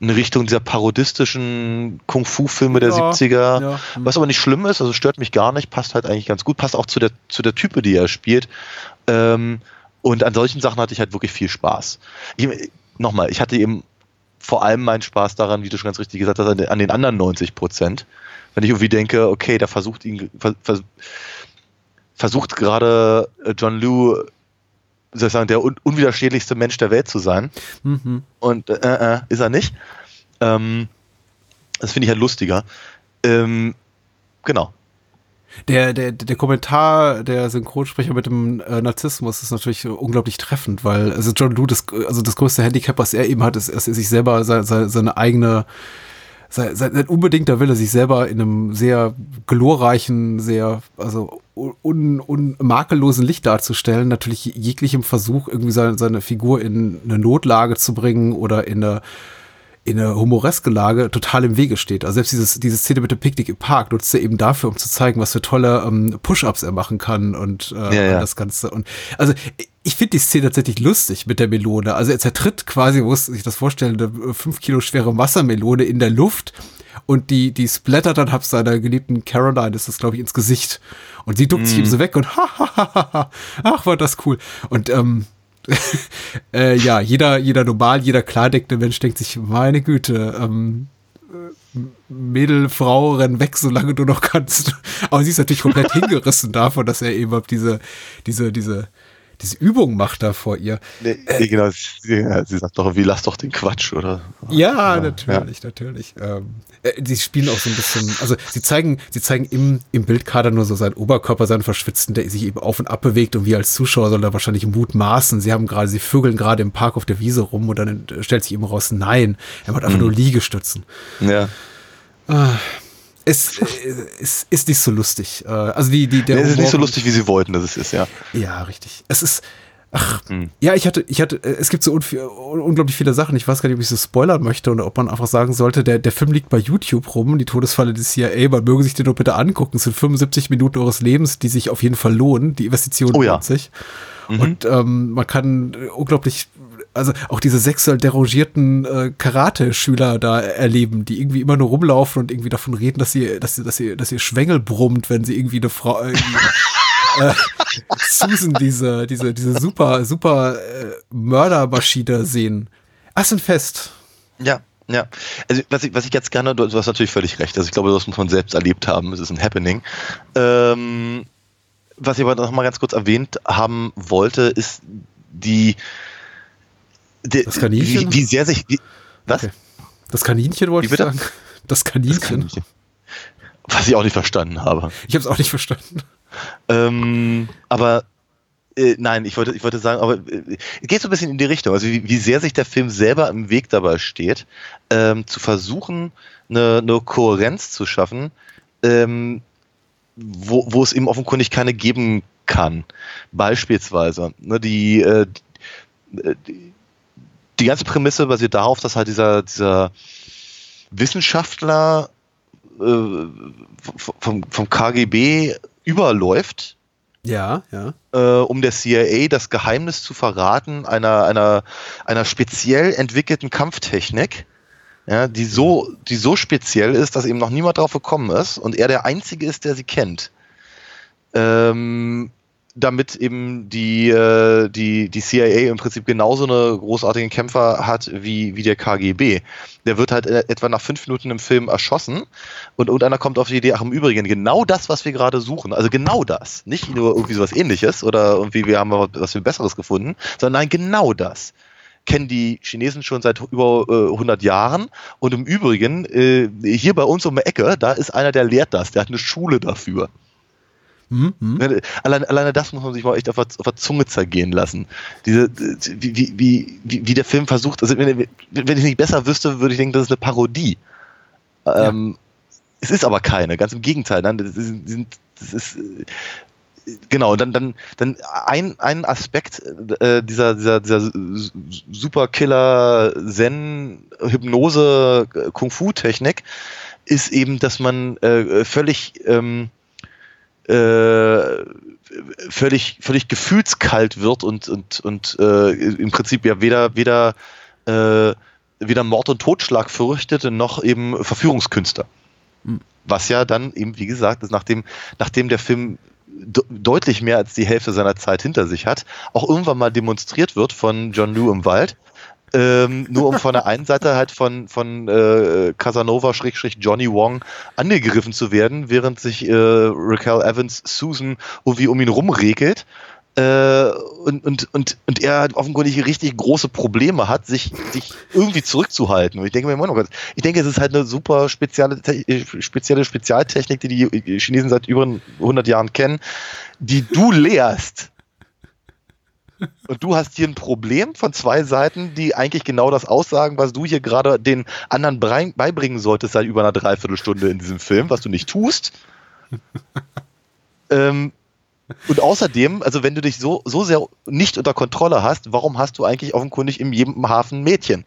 Speaker 9: in Richtung dieser parodistischen Kung-Fu-Filme der
Speaker 8: Ja,
Speaker 9: 70er.
Speaker 8: ja. Hm.
Speaker 9: Was aber nicht schlimm ist, also stört mich gar nicht, passt halt eigentlich ganz gut, passt auch zu der, zu der Type, die er spielt. Ähm, und an solchen Sachen hatte ich halt wirklich viel Spaß. Ich, nochmal, ich hatte eben vor allem meinen Spaß daran, wie du schon ganz richtig gesagt hast, an den, an den anderen 90 Prozent. Wenn ich irgendwie denke, okay, da versucht ihn, vers, vers, versucht gerade äh, John Liu, soll ich sagen, der un, unwiderstehlichste Mensch der Welt zu sein.
Speaker 8: Mhm.
Speaker 9: Und äh, äh, ist er nicht. Ähm, das finde ich halt lustiger. Ähm, genau.
Speaker 8: Der, der, der Kommentar der Synchronsprecher mit dem äh, Narzissmus ist natürlich unglaublich treffend, weil also John Liu, das, also das größte Handicap, was er eben hat, ist, dass er sich selber seine, seine, seine eigene, sein, sein unbedingter Wille, sich selber in einem sehr glorreichen, sehr, also un, un, makellosen Licht darzustellen, natürlich jeglichem Versuch, irgendwie seine, seine Figur in eine Notlage zu bringen oder in eine in eine humoreske Lage total im Wege steht. Also selbst dieses, diese Szene mit dem Picknick im Park nutzt er eben dafür, um zu zeigen, was für tolle ähm, Push-Ups er machen kann und äh,
Speaker 9: Ja, ja.
Speaker 8: das Ganze. Und also ich finde die Szene tatsächlich lustig mit der Melone. Also er zertritt quasi, muss sich das vorstellen, eine fünf Kilo schwere Wassermelone in der Luft und die, die splattert dann hab seiner geliebten Caroline, ist das glaube ich, ins Gesicht. Und sie duckt sich
Speaker 9: Mhm.
Speaker 8: ihm so weg und ha, ha, ha, ha, ach, war das cool. Und ähm, äh, ja, jeder, jeder normal, jeder klardeckende Mensch denkt sich, meine Güte, ähm, Mädel, Frau, renn weg, solange du noch kannst. Aber sie ist natürlich komplett hingerissen davon, dass er eben diese, diese, diese, diese Übung macht da vor ihr.
Speaker 9: Nee, nee, genau, sie, sagt doch, wie lass doch den Quatsch, oder?
Speaker 8: Ja, natürlich, natürlich. Ähm, äh, sie spielen auch so ein bisschen, also sie zeigen, sie zeigen im, im Bildkader nur so seinen Oberkörper, seinen verschwitzten, der sich eben auf und ab bewegt und wir als Zuschauer sollen da wahrscheinlich mutmaßen. Sie haben gerade, sie vögeln gerade im Park auf der Wiese rum und dann stellt sich eben raus, nein, er macht einfach
Speaker 9: Mhm.
Speaker 8: nur Liegestützen.
Speaker 9: Ja.
Speaker 8: Ah, es, es ist nicht so lustig. Äh, Also die, die, der
Speaker 9: Nee, es ist nicht so lustig, wie sie wollten, dass es ist, ja.
Speaker 8: Ja, richtig. Es ist, ach,
Speaker 9: Hm.
Speaker 8: ja, ich hatte, ich hatte, äh, es gibt so un unglaublich viele Sachen. Ich weiß gar nicht, ob ich so spoilern möchte oder ob man einfach sagen sollte, der, der Film liegt bei YouTube rum, die Todesfalle des CIA, man möge sich den doch bitte angucken. Es sind 75 Minuten eures Lebens, die sich auf jeden Fall lohnen. Die Investition
Speaker 9: Oh ja.
Speaker 8: lohnt sich. Und ähm, man kann äh, unglaublich, also auch diese sexuell derangierten äh, Karate-Schüler da erleben, die irgendwie immer nur rumlaufen und irgendwie davon reden, dass sie, dass sie, dass sie, dass ihr Schwengel brummt, wenn sie irgendwie eine Frau, irgendwie, äh, Susan, diese, diese, diese super, super äh, Mördermaschine sehen. Ach, sind fest.
Speaker 9: Ja, ja. Also was ich, was ich jetzt gerne, du, du hast natürlich völlig recht. Also ich glaube, das muss man selbst erlebt haben. Es ist ein Happening. Ähm, was ich aber noch mal ganz kurz erwähnt haben wollte, ist die
Speaker 8: Das Kaninchen?
Speaker 9: Wie, wie sehr sich wie, was?
Speaker 8: Okay. Das Kaninchen wollte ich sagen. Das Kaninchen.
Speaker 9: Das Kaninchen. Was ich auch nicht verstanden habe.
Speaker 8: Ich habe es auch nicht verstanden.
Speaker 9: Ähm, aber äh, nein, ich wollte, ich wollte sagen, aber äh, geht so ein bisschen in die Richtung, also wie, wie sehr sich der Film selber im Weg dabei steht, ähm, zu versuchen, eine, eine Kohärenz zu schaffen, ähm, wo, wo es eben offenkundig keine geben kann. Beispielsweise, ne, die, äh, die, die, ganze Prämisse basiert darauf, dass halt dieser, dieser Wissenschaftler äh, vom, vom KGB überläuft,
Speaker 8: Ja, ja.
Speaker 9: äh, um der CIA das Geheimnis zu verraten einer, einer, einer speziell entwickelten Kampftechnik, ja, die, so, die so speziell ist, dass eben noch niemand drauf gekommen ist und er der Einzige ist, der sie kennt. Ähm, damit eben die, äh, die, die CIA im Prinzip genauso eine großartigen Kämpfer hat wie, wie der KGB. Der wird halt äh, etwa nach fünf Minuten im Film erschossen und irgendeiner kommt auf die Idee, ach im Übrigen, genau das, was wir gerade suchen, also genau das, nicht nur irgendwie sowas ähnliches oder irgendwie wir haben was viel Besseres gefunden, sondern nein, genau das kennen die Chinesen schon seit über äh, 100 Jahren und im Übrigen, äh, hier bei uns um die Ecke, da ist einer, der lehrt das, der hat eine Schule dafür.
Speaker 8: Hm, hm.
Speaker 9: Ne, Alleine, alleine das muss man sich mal echt auf der, auf der Zunge zergehen lassen. Diese, wie, wie, wie, wie der Film versucht, also wenn, wenn ich nicht besser wüsste, würde ich denken, das ist eine Parodie. Ähm, Es ist aber keine, ganz im Gegenteil. Nein, das ist, das ist genau, dann, dann, dann ein, ein Aspekt äh, dieser, dieser, dieser Superkiller Zen Hypnose Kung Fu Technik ist eben, dass man äh, völlig ähm, äh, völlig, völlig gefühlskalt wird und, und, und äh, im Prinzip ja weder, weder, äh, weder Mord und Totschlag fürchtet, noch eben Verführungskünstler. Was ja dann eben, wie gesagt, ist nachdem, nachdem der Film de deutlich mehr als die Hälfte seiner Zeit hinter sich hat, auch irgendwann mal demonstriert wird von John Liu im Wald, ähm, nur um von der einen Seite halt von, von äh, Casanova-Johnny Wong angegriffen zu werden, während sich äh, Raquel Evans Susan irgendwie um ihn rumregelt. Äh, und, und, und, und er halt offenkundig richtig große Probleme hat, sich, sich irgendwie zurückzuhalten. Und ich denke mir immer noch, ich denke, es ist halt eine super spezielle, Te- spezielle Spezialtechnik, die die Chinesen seit über 100 Jahren kennen, die du lehrst. Und du hast hier ein Problem von zwei Seiten, die eigentlich genau das aussagen, was du hier gerade den anderen beibringen solltest seit über einer Dreiviertelstunde in diesem Film, was du nicht tust. ähm, und außerdem, also wenn du dich so, so sehr nicht unter Kontrolle hast, warum hast du eigentlich offenkundig in jedem Hafen ein Mädchen?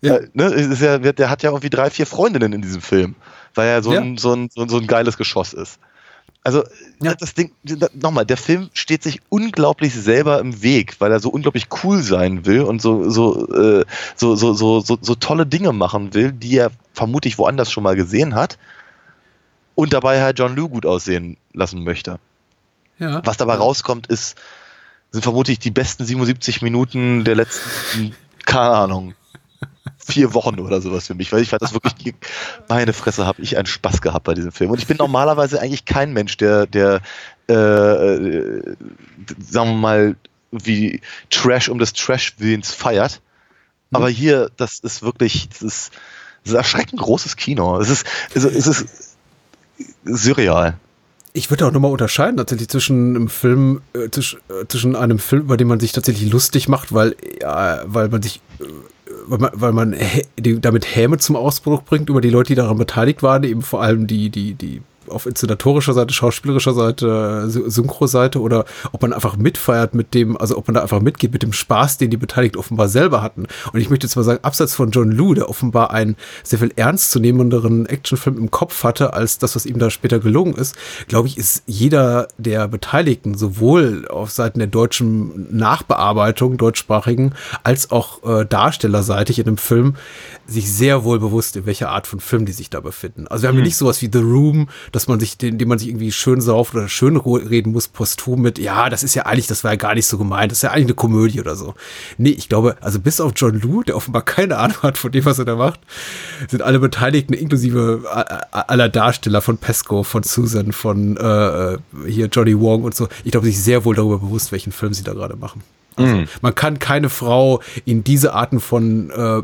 Speaker 8: Ja.
Speaker 9: Äh, ne, ja, der hat ja irgendwie drei, vier Freundinnen in diesem Film, weil er so,
Speaker 8: Ja.
Speaker 9: ein, so, ein, so ein geiles Geschoss ist. Also
Speaker 8: Ja.
Speaker 9: das Ding, nochmal, der Film steht sich unglaublich selber im Weg, weil er so unglaublich cool sein will und so, so, äh, so, so, so, so, so tolle Dinge machen will, die er vermutlich woanders schon mal gesehen hat und dabei halt John Liu gut aussehen lassen möchte.
Speaker 8: Ja.
Speaker 9: Was dabei rauskommt, ist, sind vermutlich die besten 77 Minuten der letzten, keine Ahnung, vier Wochen oder sowas für mich, weil ich fand das wirklich, meine Fresse, habe ich einen Spaß gehabt bei diesem Film. Und ich bin normalerweise eigentlich kein Mensch, der, der, äh, äh, sagen wir mal, wie Trash um des Trash-Willens feiert. Aber hier, das ist wirklich, das ist, das ist erschreckend großes Kino. Es ist, es ist, es ist surreal.
Speaker 8: Ich würde auch nochmal unterscheiden tatsächlich zwischen einem Film, äh, zwischen, äh, zwischen einem Film, über den man sich tatsächlich lustig macht, weil, ja, weil man sich, äh, weil man, weil man damit Häme zum Ausbruch bringt über die Leute, die daran beteiligt waren, eben vor allem die, die, die auf inszenatorischer Seite, schauspielerischer Seite, Sy- Synchro-Seite oder ob man einfach mitfeiert mit dem, also ob man da einfach mitgeht mit dem Spaß, den die Beteiligten offenbar selber hatten. Und ich möchte jetzt mal sagen, abseits von John Liu, der offenbar einen sehr viel ernstzunehmenderen Actionfilm im Kopf hatte, als das, was ihm da später gelungen ist, glaube ich, ist jeder der Beteiligten, sowohl auf Seiten der deutschen Nachbearbeitung, deutschsprachigen, als auch äh, darstellerseitig in dem Film, sich sehr wohl bewusst, in welcher Art von Film die sich da befinden. Also wir haben hier nicht sowas wie The Room, dass man sich, den, den man sich irgendwie schön sauft oder schön reden muss, posthum mit, ja, das ist ja eigentlich, das war ja gar nicht so gemeint, das ist ja eigentlich eine Komödie oder so. Nee, ich glaube, also bis auf John Liu, der offenbar keine Ahnung hat von dem, was er da macht, sind alle Beteiligten, inklusive aller Darsteller von Pesco, von Susan, von äh, hier Johnny Wong und so, ich glaube, sich sehr wohl darüber bewusst, welchen Film sie da gerade machen. Also, Man kann keine Frau in diese Arten von äh,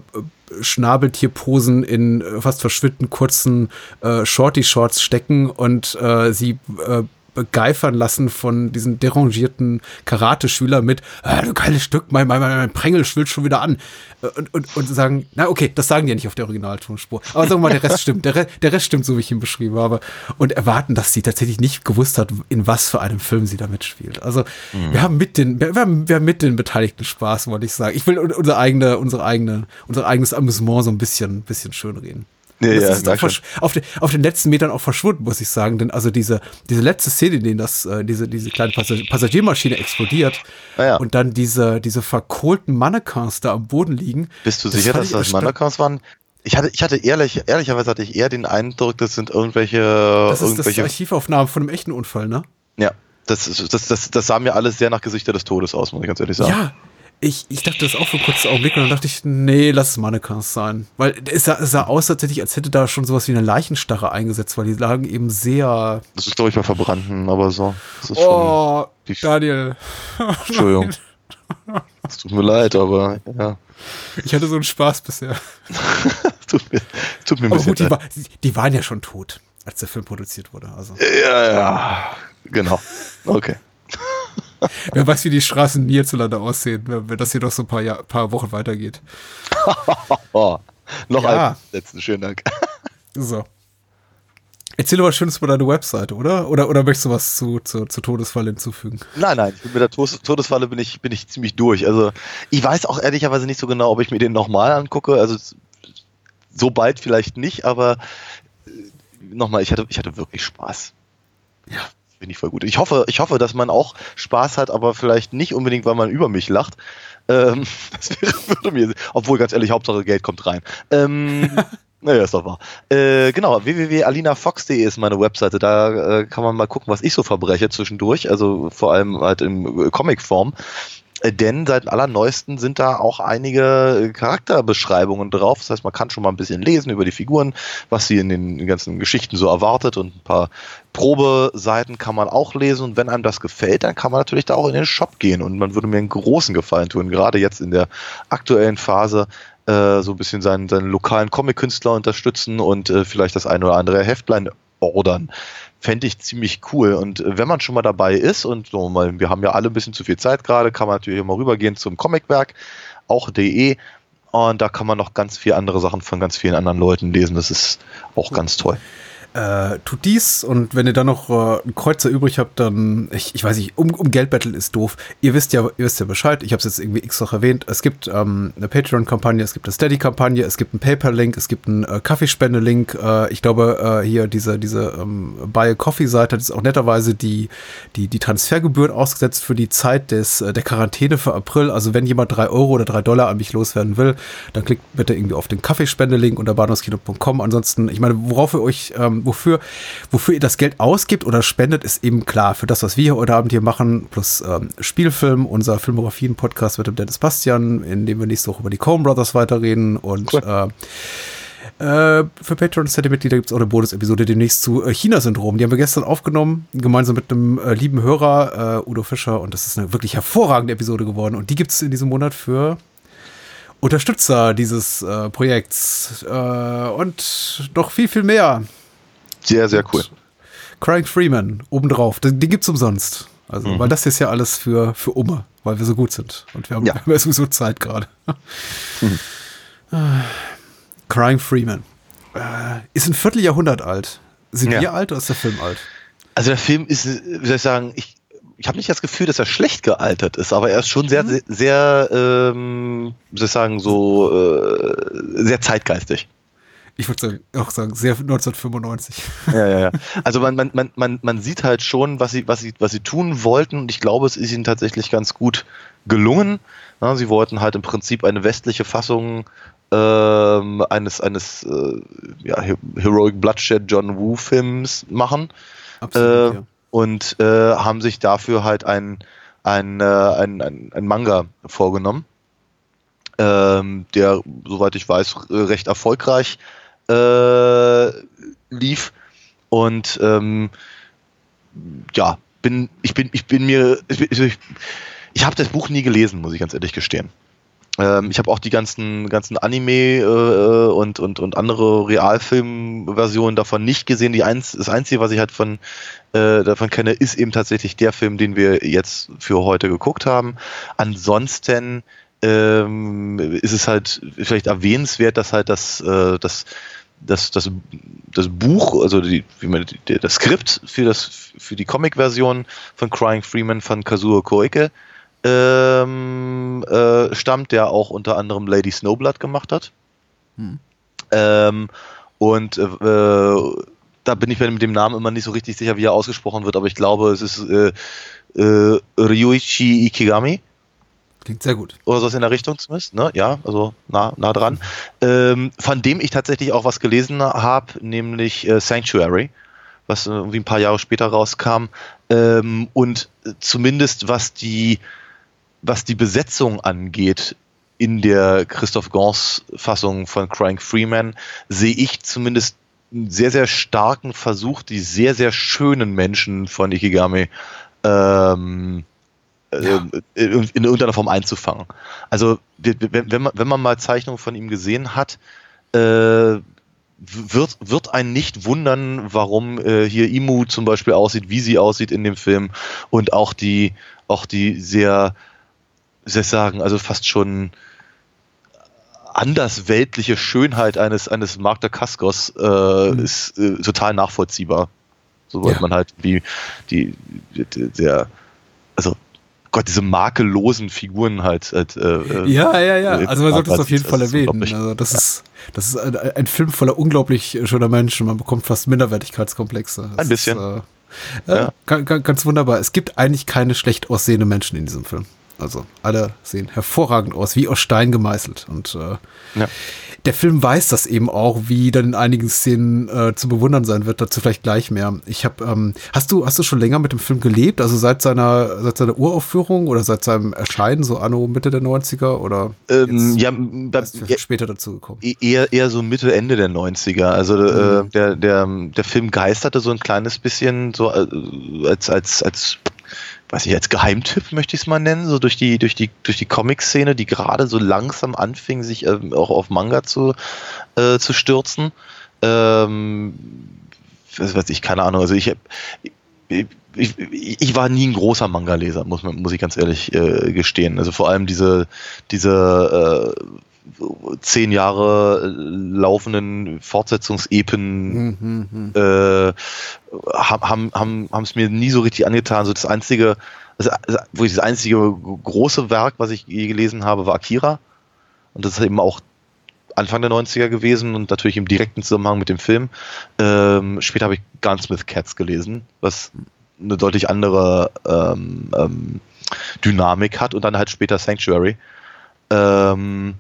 Speaker 8: Schnabeltierposen in äh, fast verschwindend kurzen äh, Shorty-Shorts stecken und äh, sie äh, begeifern lassen von diesen derangierten Karate-Schüler mit, ah, du geiles Stück, mein, mein, mein, mein Prängel schwillt schon wieder an. Äh, Und, und, und sagen, na okay, das sagen die ja nicht auf der Originaltonspur. Aber sagen wir mal, der Rest stimmt. Der, Re der Rest stimmt, so wie ich ihn beschrieben habe. Und erwarten, dass sie tatsächlich nicht gewusst hat, in was für einem Film sie da mitspielt. Also wir haben mit den, wir, haben, wir haben mit den Beteiligten Spaß, wollte ich sagen. Ich will un- unsere eigene, unsere eigene, unser eigenes Amüsement so ein bisschen, bisschen schönreden.
Speaker 9: Ja,
Speaker 8: das
Speaker 9: ja,
Speaker 8: ist auch auf, den, auf den letzten Metern auch verschwunden, muss ich sagen. Denn also diese, diese letzte Szene, in der das, äh, diese, diese kleine Passag Passagiermaschine explodiert
Speaker 9: Ah ja.
Speaker 8: und dann diese, diese verkohlten Mannequins da am Boden liegen.
Speaker 9: Bist du
Speaker 8: das
Speaker 9: sicher, dass das Mannequins waren? Ich hatte, ich hatte ehrlich, ehrlicherweise hatte ich eher den Eindruck, das sind irgendwelche,
Speaker 8: Das ist das
Speaker 9: irgendwelche,
Speaker 8: Archivaufnahmen von einem echten Unfall, ne?
Speaker 9: ja, das, das, das, das sah mir alles sehr nach Gesichter des Todes aus, muss ich ganz ehrlich sagen.
Speaker 8: Ja. Ich, ich dachte das auch für einen kurzen Augenblick und dann dachte ich, nee, lass es Mannequins sein. Weil es sah, es sah aus tatsächlich, als hätte da schon sowas wie eine Leichenstarre eingesetzt, weil die lagen eben sehr.
Speaker 9: Das ist, glaube ich, bei Verbrannten, aber so. Das ist
Speaker 8: Oh, Daniel.
Speaker 9: Entschuldigung. Es tut mir leid, aber ja.
Speaker 8: Ich hatte so einen Spaß bisher.
Speaker 9: Tut mir, tut mir ein
Speaker 8: Aber
Speaker 9: bisschen
Speaker 8: gut, die, war, die waren ja schon tot, als der Film produziert wurde. Also,
Speaker 9: Ja, ja. Genau. Okay.
Speaker 8: Wer weiß, wie die Straßen hierzulande aussehen, wenn, das hier noch so ein paar, Jahr, paar Wochen weitergeht.
Speaker 9: Oh, noch
Speaker 8: Ja.
Speaker 9: ein letzten schönen Dank.
Speaker 8: So. Erzähl was Schönes über deine Webseite, oder? Oder, oder möchtest du was zu, zu, zu Todesfall hinzufügen?
Speaker 9: Nein, nein, mit der Tos- Todesfalle bin ich, bin ich ziemlich durch. Also ich weiß auch ehrlicherweise nicht so genau, ob ich mir den nochmal angucke. Also so bald vielleicht nicht, aber äh, nochmal, ich hatte, ich hatte wirklich Spaß. Ja. Bin ich voll gut. Ich hoffe, ich hoffe, dass man auch Spaß hat, aber vielleicht nicht unbedingt, weil man über mich lacht. Ähm, das wäre, würde mir, obwohl ganz ehrlich, Hauptsache Geld kommt rein. Ähm, naja, ist doch wahr. Äh, genau, www.alinafox.de ist meine Webseite. Da äh, kann man mal gucken, was ich so verbreche zwischendurch. Also vor allem halt in Comicform. Denn seit allerneuesten sind da auch einige äh, Charakterbeschreibungen drauf. Das heißt, man kann schon mal ein bisschen lesen über die Figuren, was sie in den ganzen Geschichten so erwartet und ein paar Probeseiten kann man auch lesen. Und wenn einem das gefällt, dann kann man natürlich da auch in den Shop gehen und man würde mir einen großen Gefallen tun, gerade jetzt in der aktuellen Phase äh, so ein bisschen seinen, seinen lokalen Comic-Künstler unterstützen und äh, vielleicht das eine oder andere Heftlein ordern. Fände ich ziemlich cool. Und äh, wenn man schon mal dabei ist und so mal, wir haben ja alle ein bisschen zu viel Zeit gerade, kann man natürlich mal rübergehen zum Comicwerk, auch de. Und da kann man noch ganz viele andere Sachen von ganz vielen anderen Leuten lesen. Das ist auch ganz toll.
Speaker 8: Äh, tut dies und wenn ihr dann noch äh, einen Kreuzer übrig habt, dann, ich, ich weiß nicht, um, um Geld betteln ist doof. Ihr wisst ja, ihr wisst ja Bescheid, ich habe es jetzt irgendwie x noch erwähnt. Es gibt ähm, eine Patreon-Kampagne, es gibt eine Steady-Kampagne, es gibt einen PayPal-Link, es gibt einen äh, Kaffeespende-Link. Äh, ich glaube, äh, hier diese, diese ähm, Buy a Coffee-Seite hat jetzt auch netterweise die, die, die Transfergebühren ausgesetzt für die Zeit des, äh, der Quarantäne für April. Also wenn jemand drei Euro oder drei Dollar an mich loswerden will, dann klickt bitte irgendwie auf den Kaffeespende-Link unter bahnhofskino.com. Ansonsten, ich meine, worauf ihr euch ähm, ähm, wofür, wofür ihr das Geld ausgibt oder spendet, ist eben klar. Für das, was wir heute Abend hier machen, plus ähm, Spielfilm, unser Filmografien-Podcast mit dem Dennis Bastian, in dem wir nächste Woche über die Coen Brothers weiterreden und cool. äh, äh, für Patreon-City-Mitglieder gibt es auch eine Bonus-Episode demnächst zu äh, China-Syndrom. Die haben wir gestern aufgenommen, gemeinsam mit einem äh, lieben Hörer, äh, Udo Fischer. Und das ist eine wirklich hervorragende Episode geworden. Und die gibt es in diesem Monat für Unterstützer dieses äh, Projekts. Äh, und noch viel, viel mehr.
Speaker 9: Sehr, sehr cool.
Speaker 8: Crying Freeman obendrauf. Die, die es umsonst. Also, mhm. weil das ist ja alles für, für Umme, weil wir so gut sind. Und wir haben, ja. wir haben sowieso Zeit gerade. Mhm. Crying Freeman. Äh, ist ein Vierteljahrhundert alt. Sind ja. wir alt oder ist der Film alt?
Speaker 9: Also der Film ist, wie soll ich sagen, ich, ich habe nicht das Gefühl, dass er schlecht gealtert ist, aber er ist schon sehr, mhm. sehr, sehr ähm, wie soll ich sagen, so äh, sehr zeitgeistig.
Speaker 8: Ich würde auch sagen, sehr 1995.
Speaker 9: Ja, ja, ja. Also man, man, man, man, man sieht halt schon, was sie, was, sie, was sie tun wollten und ich glaube, es ist ihnen tatsächlich ganz gut gelungen. Ja, sie wollten halt im Prinzip eine westliche Fassung ähm, eines, eines äh, ja, Heroic Bloodshed John Woo Films machen. Absolut, äh, ja. Und äh, haben sich dafür halt ein, ein, äh, ein, ein, ein Manga vorgenommen, ähm, der, soweit ich weiß, recht erfolgreich äh, lief. Und ähm, ja, bin, ich bin, ich bin mir, ich, ich, ich habe das Buch nie gelesen, muss ich ganz ehrlich gestehen. Ähm, ich habe auch die ganzen, ganzen Anime äh, und, und, und andere Realfilmversionen davon nicht gesehen. Die eins, das Einzige, was ich halt von, äh, davon kenne, ist eben tatsächlich der Film, den wir jetzt für heute geguckt haben. Ansonsten ähm, ist es halt vielleicht erwähnenswert, dass halt das, äh, das das, das, das Buch, also die, wie man, die, das Skript für, das, für die Comic-Version von Crying Freeman von Kazuo Koike ähm, äh, stammt, der auch unter anderem Lady Snowblood gemacht hat. Hm. Ähm, und äh, da bin ich mir mit dem Namen immer nicht so richtig sicher, wie er ausgesprochen wird, aber ich glaube, es ist äh, äh, Ryuichi Ikigami.
Speaker 8: Klingt sehr gut.
Speaker 9: Oder so in der Richtung zumindest, ne? Ja, also nah, nah dran. Ähm, von dem ich tatsächlich auch was gelesen habe, nämlich äh, Sanctuary, was irgendwie ein paar Jahre später rauskam. Ähm, und zumindest was die was die Besetzung angeht, in der Christoph Gans Fassung von Crying Freeman sehe ich zumindest einen sehr, sehr starken Versuch, die sehr, sehr schönen Menschen von Ikigami ähm, äh, ja. in, in irgendeiner Form einzufangen. Also wenn, man, wenn man mal Zeichnungen von ihm gesehen hat, äh, wird, wird einen nicht wundern, warum äh, hier Imu zum Beispiel aussieht, wie sie aussieht in dem Film und auch die, auch die sehr ich sagen, also fast schon andersweltliche Schönheit eines, eines Mark der Kaskos äh, mhm. ist äh, total nachvollziehbar. Soweit ja. man halt wie die, die, der, also Gott, diese makellosen Figuren halt. halt äh,
Speaker 8: ja, ja, ja. Also man sollte es auf jeden Fall erwähnen. Also das ja. ist, das ist ein, ein, Film voller unglaublich schöner Menschen. Man bekommt fast Minderwertigkeitskomplexe. Das
Speaker 9: ein bisschen.
Speaker 8: Ist, äh, ja. ganz, ganz wunderbar. Es gibt eigentlich keine schlecht aussehenden Menschen in diesem Film. Also alle sehen hervorragend aus, wie aus Stein gemeißelt. Und äh, ja. der Film weiß das eben auch, wie dann in einigen Szenen äh, zu bewundern sein wird. Dazu vielleicht gleich mehr. Ich habe, ähm, hast du, hast du schon länger mit dem Film gelebt? Also seit seiner, seit seiner Uraufführung oder seit seinem Erscheinen, so anno Mitte der 90er oder
Speaker 9: ähm, ja, da,
Speaker 8: später dazu gekommen?
Speaker 9: E-, eher, eher so Mitte, Ende der 90er. Also äh, mhm. äh, der, der, der Film geisterte so ein kleines bisschen so äh, als, als, als weiß ich, als Geheimtipp möchte ich es mal nennen, so durch die, durch die, durch die Comic-Szene, die gerade so langsam anfing, sich ähm, auch auf Manga zu, äh, zu stürzen. Ähm, was weiß ich, keine Ahnung. Also ich, ich, ich, ich war nie ein großer Manga-Leser, muss, man, muss ich ganz ehrlich äh, gestehen. Also vor allem diese, diese äh, zehn Jahre laufenden Fortsetzungsepen mhm, mhm. äh, haben haben haben es mir nie so richtig angetan. So das einzige, wo ich das einzige große Werk, was ich je gelesen habe, war Akira und das ist eben auch Anfang der 90er gewesen und natürlich im direkten Zusammenhang mit dem Film. Ähm, später habe ich Gunsmith Cats gelesen, was eine deutlich andere ähm, ähm, Dynamik hat und dann halt später Sanctuary. Ähm,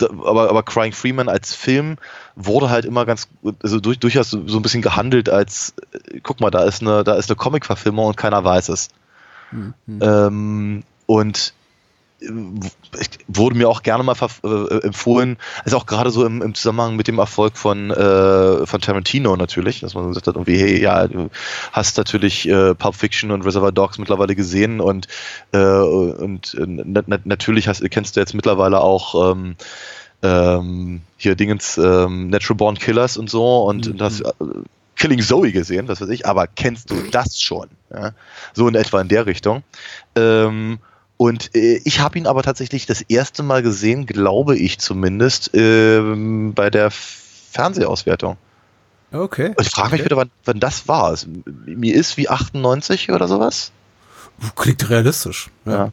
Speaker 9: aber, aber Crying Freeman als Film wurde halt immer ganz, also durch, durchaus so, ein bisschen gehandelt als, äh, guck mal, da ist eine, da ist eine Comic-Verfilmung und keiner weiß es.
Speaker 8: Mhm.
Speaker 9: Ähm, und wurde mir auch gerne mal äh, empfohlen, also auch gerade so im, im, Zusammenhang mit dem Erfolg von, äh, von Tarantino natürlich, dass man gesagt hat, irgendwie, hey, ja, du hast natürlich äh, Pulp Fiction und Reservoir Dogs mittlerweile gesehen und, äh, und äh, natürlich hast, kennst du jetzt mittlerweile auch ähm, ähm, hier Dingens ähm, Natural Born Killers und so und mhm. das äh, Killing Zoe gesehen, was weiß ich, aber kennst du das schon? Ja? So in etwa in der Richtung. Ähm, und äh, ich habe ihn aber tatsächlich das erste Mal gesehen, glaube ich zumindest, äh, bei der Fernsehauswertung.
Speaker 8: Okay.
Speaker 9: Und ich frage mich
Speaker 8: okay.
Speaker 9: wieder, wann, wann das war. Mir ist wie 98 oder sowas.
Speaker 8: Klingt realistisch. ja. ja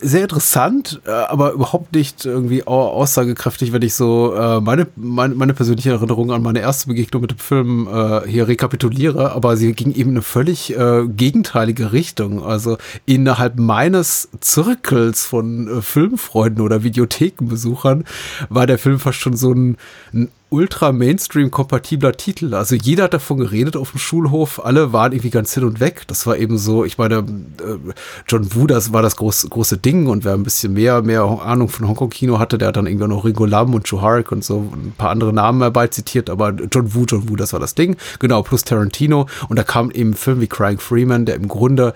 Speaker 8: sehr interessant, äh, aber überhaupt nicht irgendwie aussagekräftig, wenn ich so äh, meine, meine, meine persönliche Erinnerung an meine erste Begegnung mit dem Film äh, hier rekapituliere, aber sie ging eben in eine völlig gegenteilige Richtung. Also innerhalb meines Zirkels von Filmfreunden oder Videothekenbesuchern war der Film fast schon so ein, ein ultra Mainstream-kompatibler Titel. Also jeder hat davon geredet auf dem Schulhof, alle waren irgendwie ganz hin und weg. Das war eben so, ich meine, äh, John Woo, das war das große, große Ding und wer ein bisschen mehr, mehr Ahnung von Hongkong-Kino hatte, der hat dann irgendwie noch Ringo Lam und Joe Harrick und so ein paar andere Namen herbei zitiert, aber John Woo, John Woo, das war das Ding. Genau, plus Tarantino. Und da kam eben ein Film wie Crying Freeman, der im Grunde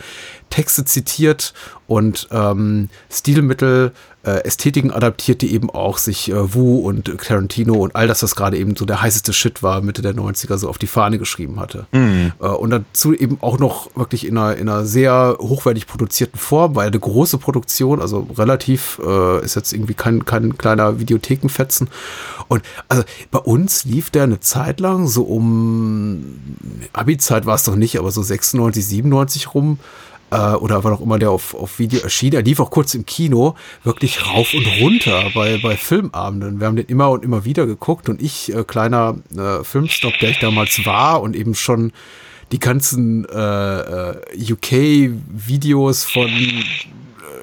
Speaker 8: Texte zitiert und ähm, Stilmittel äh, Ästhetiken adaptiert, die eben auch sich äh, Wu und Tarantino und all das, was gerade eben so der heißeste Shit war, Mitte der 90er, so auf die Fahne geschrieben hatte. Mhm. Äh, und dazu eben auch noch wirklich in einer, in einer sehr hochwertig produzierten Form, weil eine große Produktion, also relativ, äh, ist jetzt irgendwie kein, kein kleiner Videothekenfetzen. Und also bei uns lief der eine Zeit lang so um Abi-Zeit war es doch nicht, aber so 96, 97 rum äh, oder war auch immer der auf, auf Video erschien, er lief auch kurz im Kino, wirklich rauf und runter bei, bei Filmabenden. Wir haben den immer und immer wieder geguckt und ich, äh, kleiner äh, Filmstop, der ich damals war und eben schon die ganzen äh, äh UK-Videos von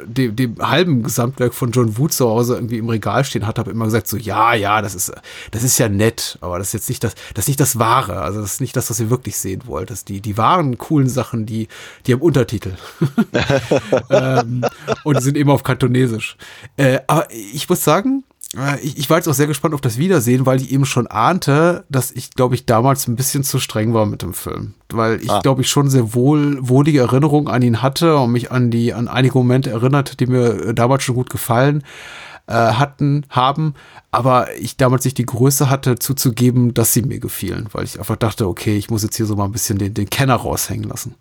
Speaker 8: dem, dem halben Gesamtwerk von John Wood zu Hause irgendwie im Regal stehen hat, habe immer gesagt so, ja, ja, das ist, das ist ja nett, aber das ist jetzt nicht das, das ist nicht das Wahre. Also das ist nicht das, was ihr wirklich sehen wollt. Das die, die wahren coolen Sachen, die, die haben Untertitel. ähm, und die sind eben auf Kantonesisch. Äh, aber ich muss sagen, ich, ich war jetzt auch sehr gespannt auf das Wiedersehen, weil ich eben schon ahnte, dass ich, glaube ich, damals ein bisschen zu streng war mit dem Film. Weil ich, ah. glaube ich, schon sehr wohl wohlige Erinnerungen an ihn hatte und mich an die, an einige Momente erinnert, die mir damals schon gut gefallen äh, hatten, haben, aber ich damals nicht die Größe hatte, zuzugeben, dass sie mir gefielen, weil ich einfach dachte, okay, ich muss jetzt hier so mal ein bisschen den, den Kenner raushängen lassen.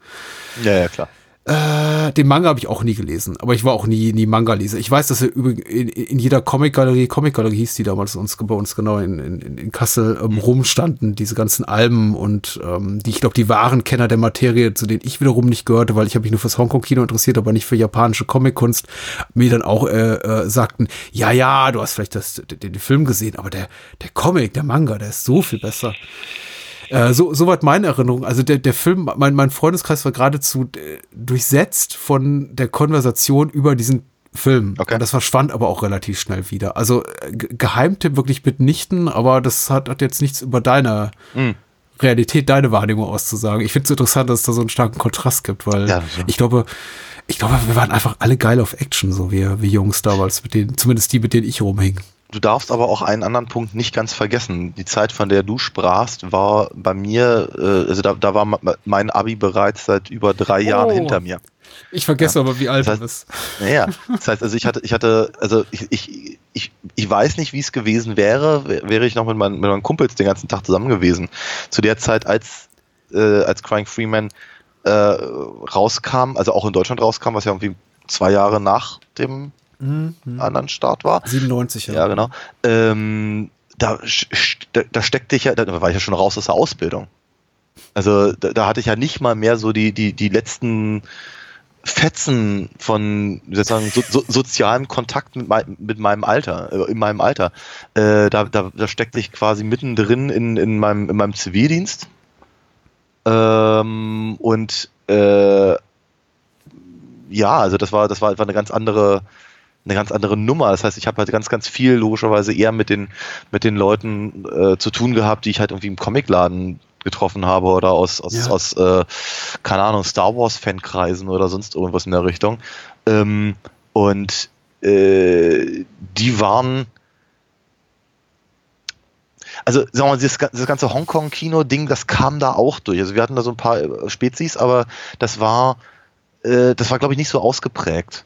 Speaker 9: Ja, ja, klar.
Speaker 8: Äh, den Manga habe ich auch nie gelesen, aber ich war auch nie, nie Manga-Leser. Ich weiß, dass er in, in jeder Comic-Galerie, Comic-Galerie hieß die damals uns, bei uns genau in, in, in Kassel ähm, rumstanden, diese ganzen Alben und ähm, die, ich glaube, die wahren Kenner der Materie, zu denen ich wiederum nicht gehörte, weil ich habe mich nur fürs Hongkong-Kino interessiert, aber nicht für japanische Comic-Kunst, mir dann auch äh, äh, sagten, ja, ja, du hast vielleicht das, den, den Film gesehen, aber der, der Comic, der Manga, der ist so viel besser. Äh, so, soweit meine Erinnerung. Also der, der Film, mein, mein Freundeskreis war geradezu äh, durchsetzt von der Konversation über diesen Film. Okay. Und das verschwand aber auch relativ schnell wieder. Also äh, Geheimtipp wirklich mitnichten, aber das hat, hat jetzt nichts über deine mm. Realität, deine Wahrnehmung auszusagen. Ich finde es interessant, dass es da so einen starken Kontrast gibt, weil ja, so. ich glaube, ich glaube, wir waren einfach alle geil auf Action, so wie, wie Jungs damals, mit denen, zumindest die, mit denen ich rumhing.
Speaker 9: Du darfst aber auch einen anderen Punkt nicht ganz vergessen. Die Zeit, von der du sprachst, war bei mir, äh, also da, da war mein Abi bereits seit über drei oh. Jahren hinter mir.
Speaker 8: Ich vergesse ja. aber, wie alt
Speaker 9: das heißt,
Speaker 8: du bist.
Speaker 9: Naja, das heißt, also ich hatte, ich hatte, also ich, ich, ich, ich weiß nicht, wie es gewesen wäre, wäre ich noch mit meinen, mit meinen Kumpels den ganzen Tag zusammen gewesen. Zu der Zeit, als, äh, als Crying Freeman äh, rauskam, also auch in Deutschland rauskam, was ja irgendwie zwei Jahre nach dem mhm. anderen Start war.
Speaker 8: 97,
Speaker 9: ja. Ja, genau. Ähm, da, da, steckte ich ja, da war ich ja schon raus aus der Ausbildung. Also da, da hatte ich ja nicht mal mehr so die, die, die letzten Fetzen von sozusagen so, so, sozialem Kontakt mit, mein, mit meinem Alter, äh, in meinem Alter. Äh, da, da, da steckte ich quasi mittendrin in, in, meinem, in meinem Zivildienst. Ähm, und äh, ja, also das war, das war einfach eine ganz andere, eine ganz andere Nummer. Das heißt, ich habe halt ganz, ganz viel logischerweise eher mit den, mit den Leuten äh, zu tun gehabt, die ich halt irgendwie im Comicladen getroffen habe oder aus, aus,
Speaker 8: Ja.
Speaker 9: aus äh, keine Ahnung, Star Wars Fankreisen oder sonst irgendwas in der Richtung. Ähm, und äh, die waren also sagen wir mal, dieses, das ganze Hongkong-Kino-Ding, das kam da auch durch. Also wir hatten da so ein paar äh, Spezies, aber das war, äh, das war glaube ich nicht so ausgeprägt.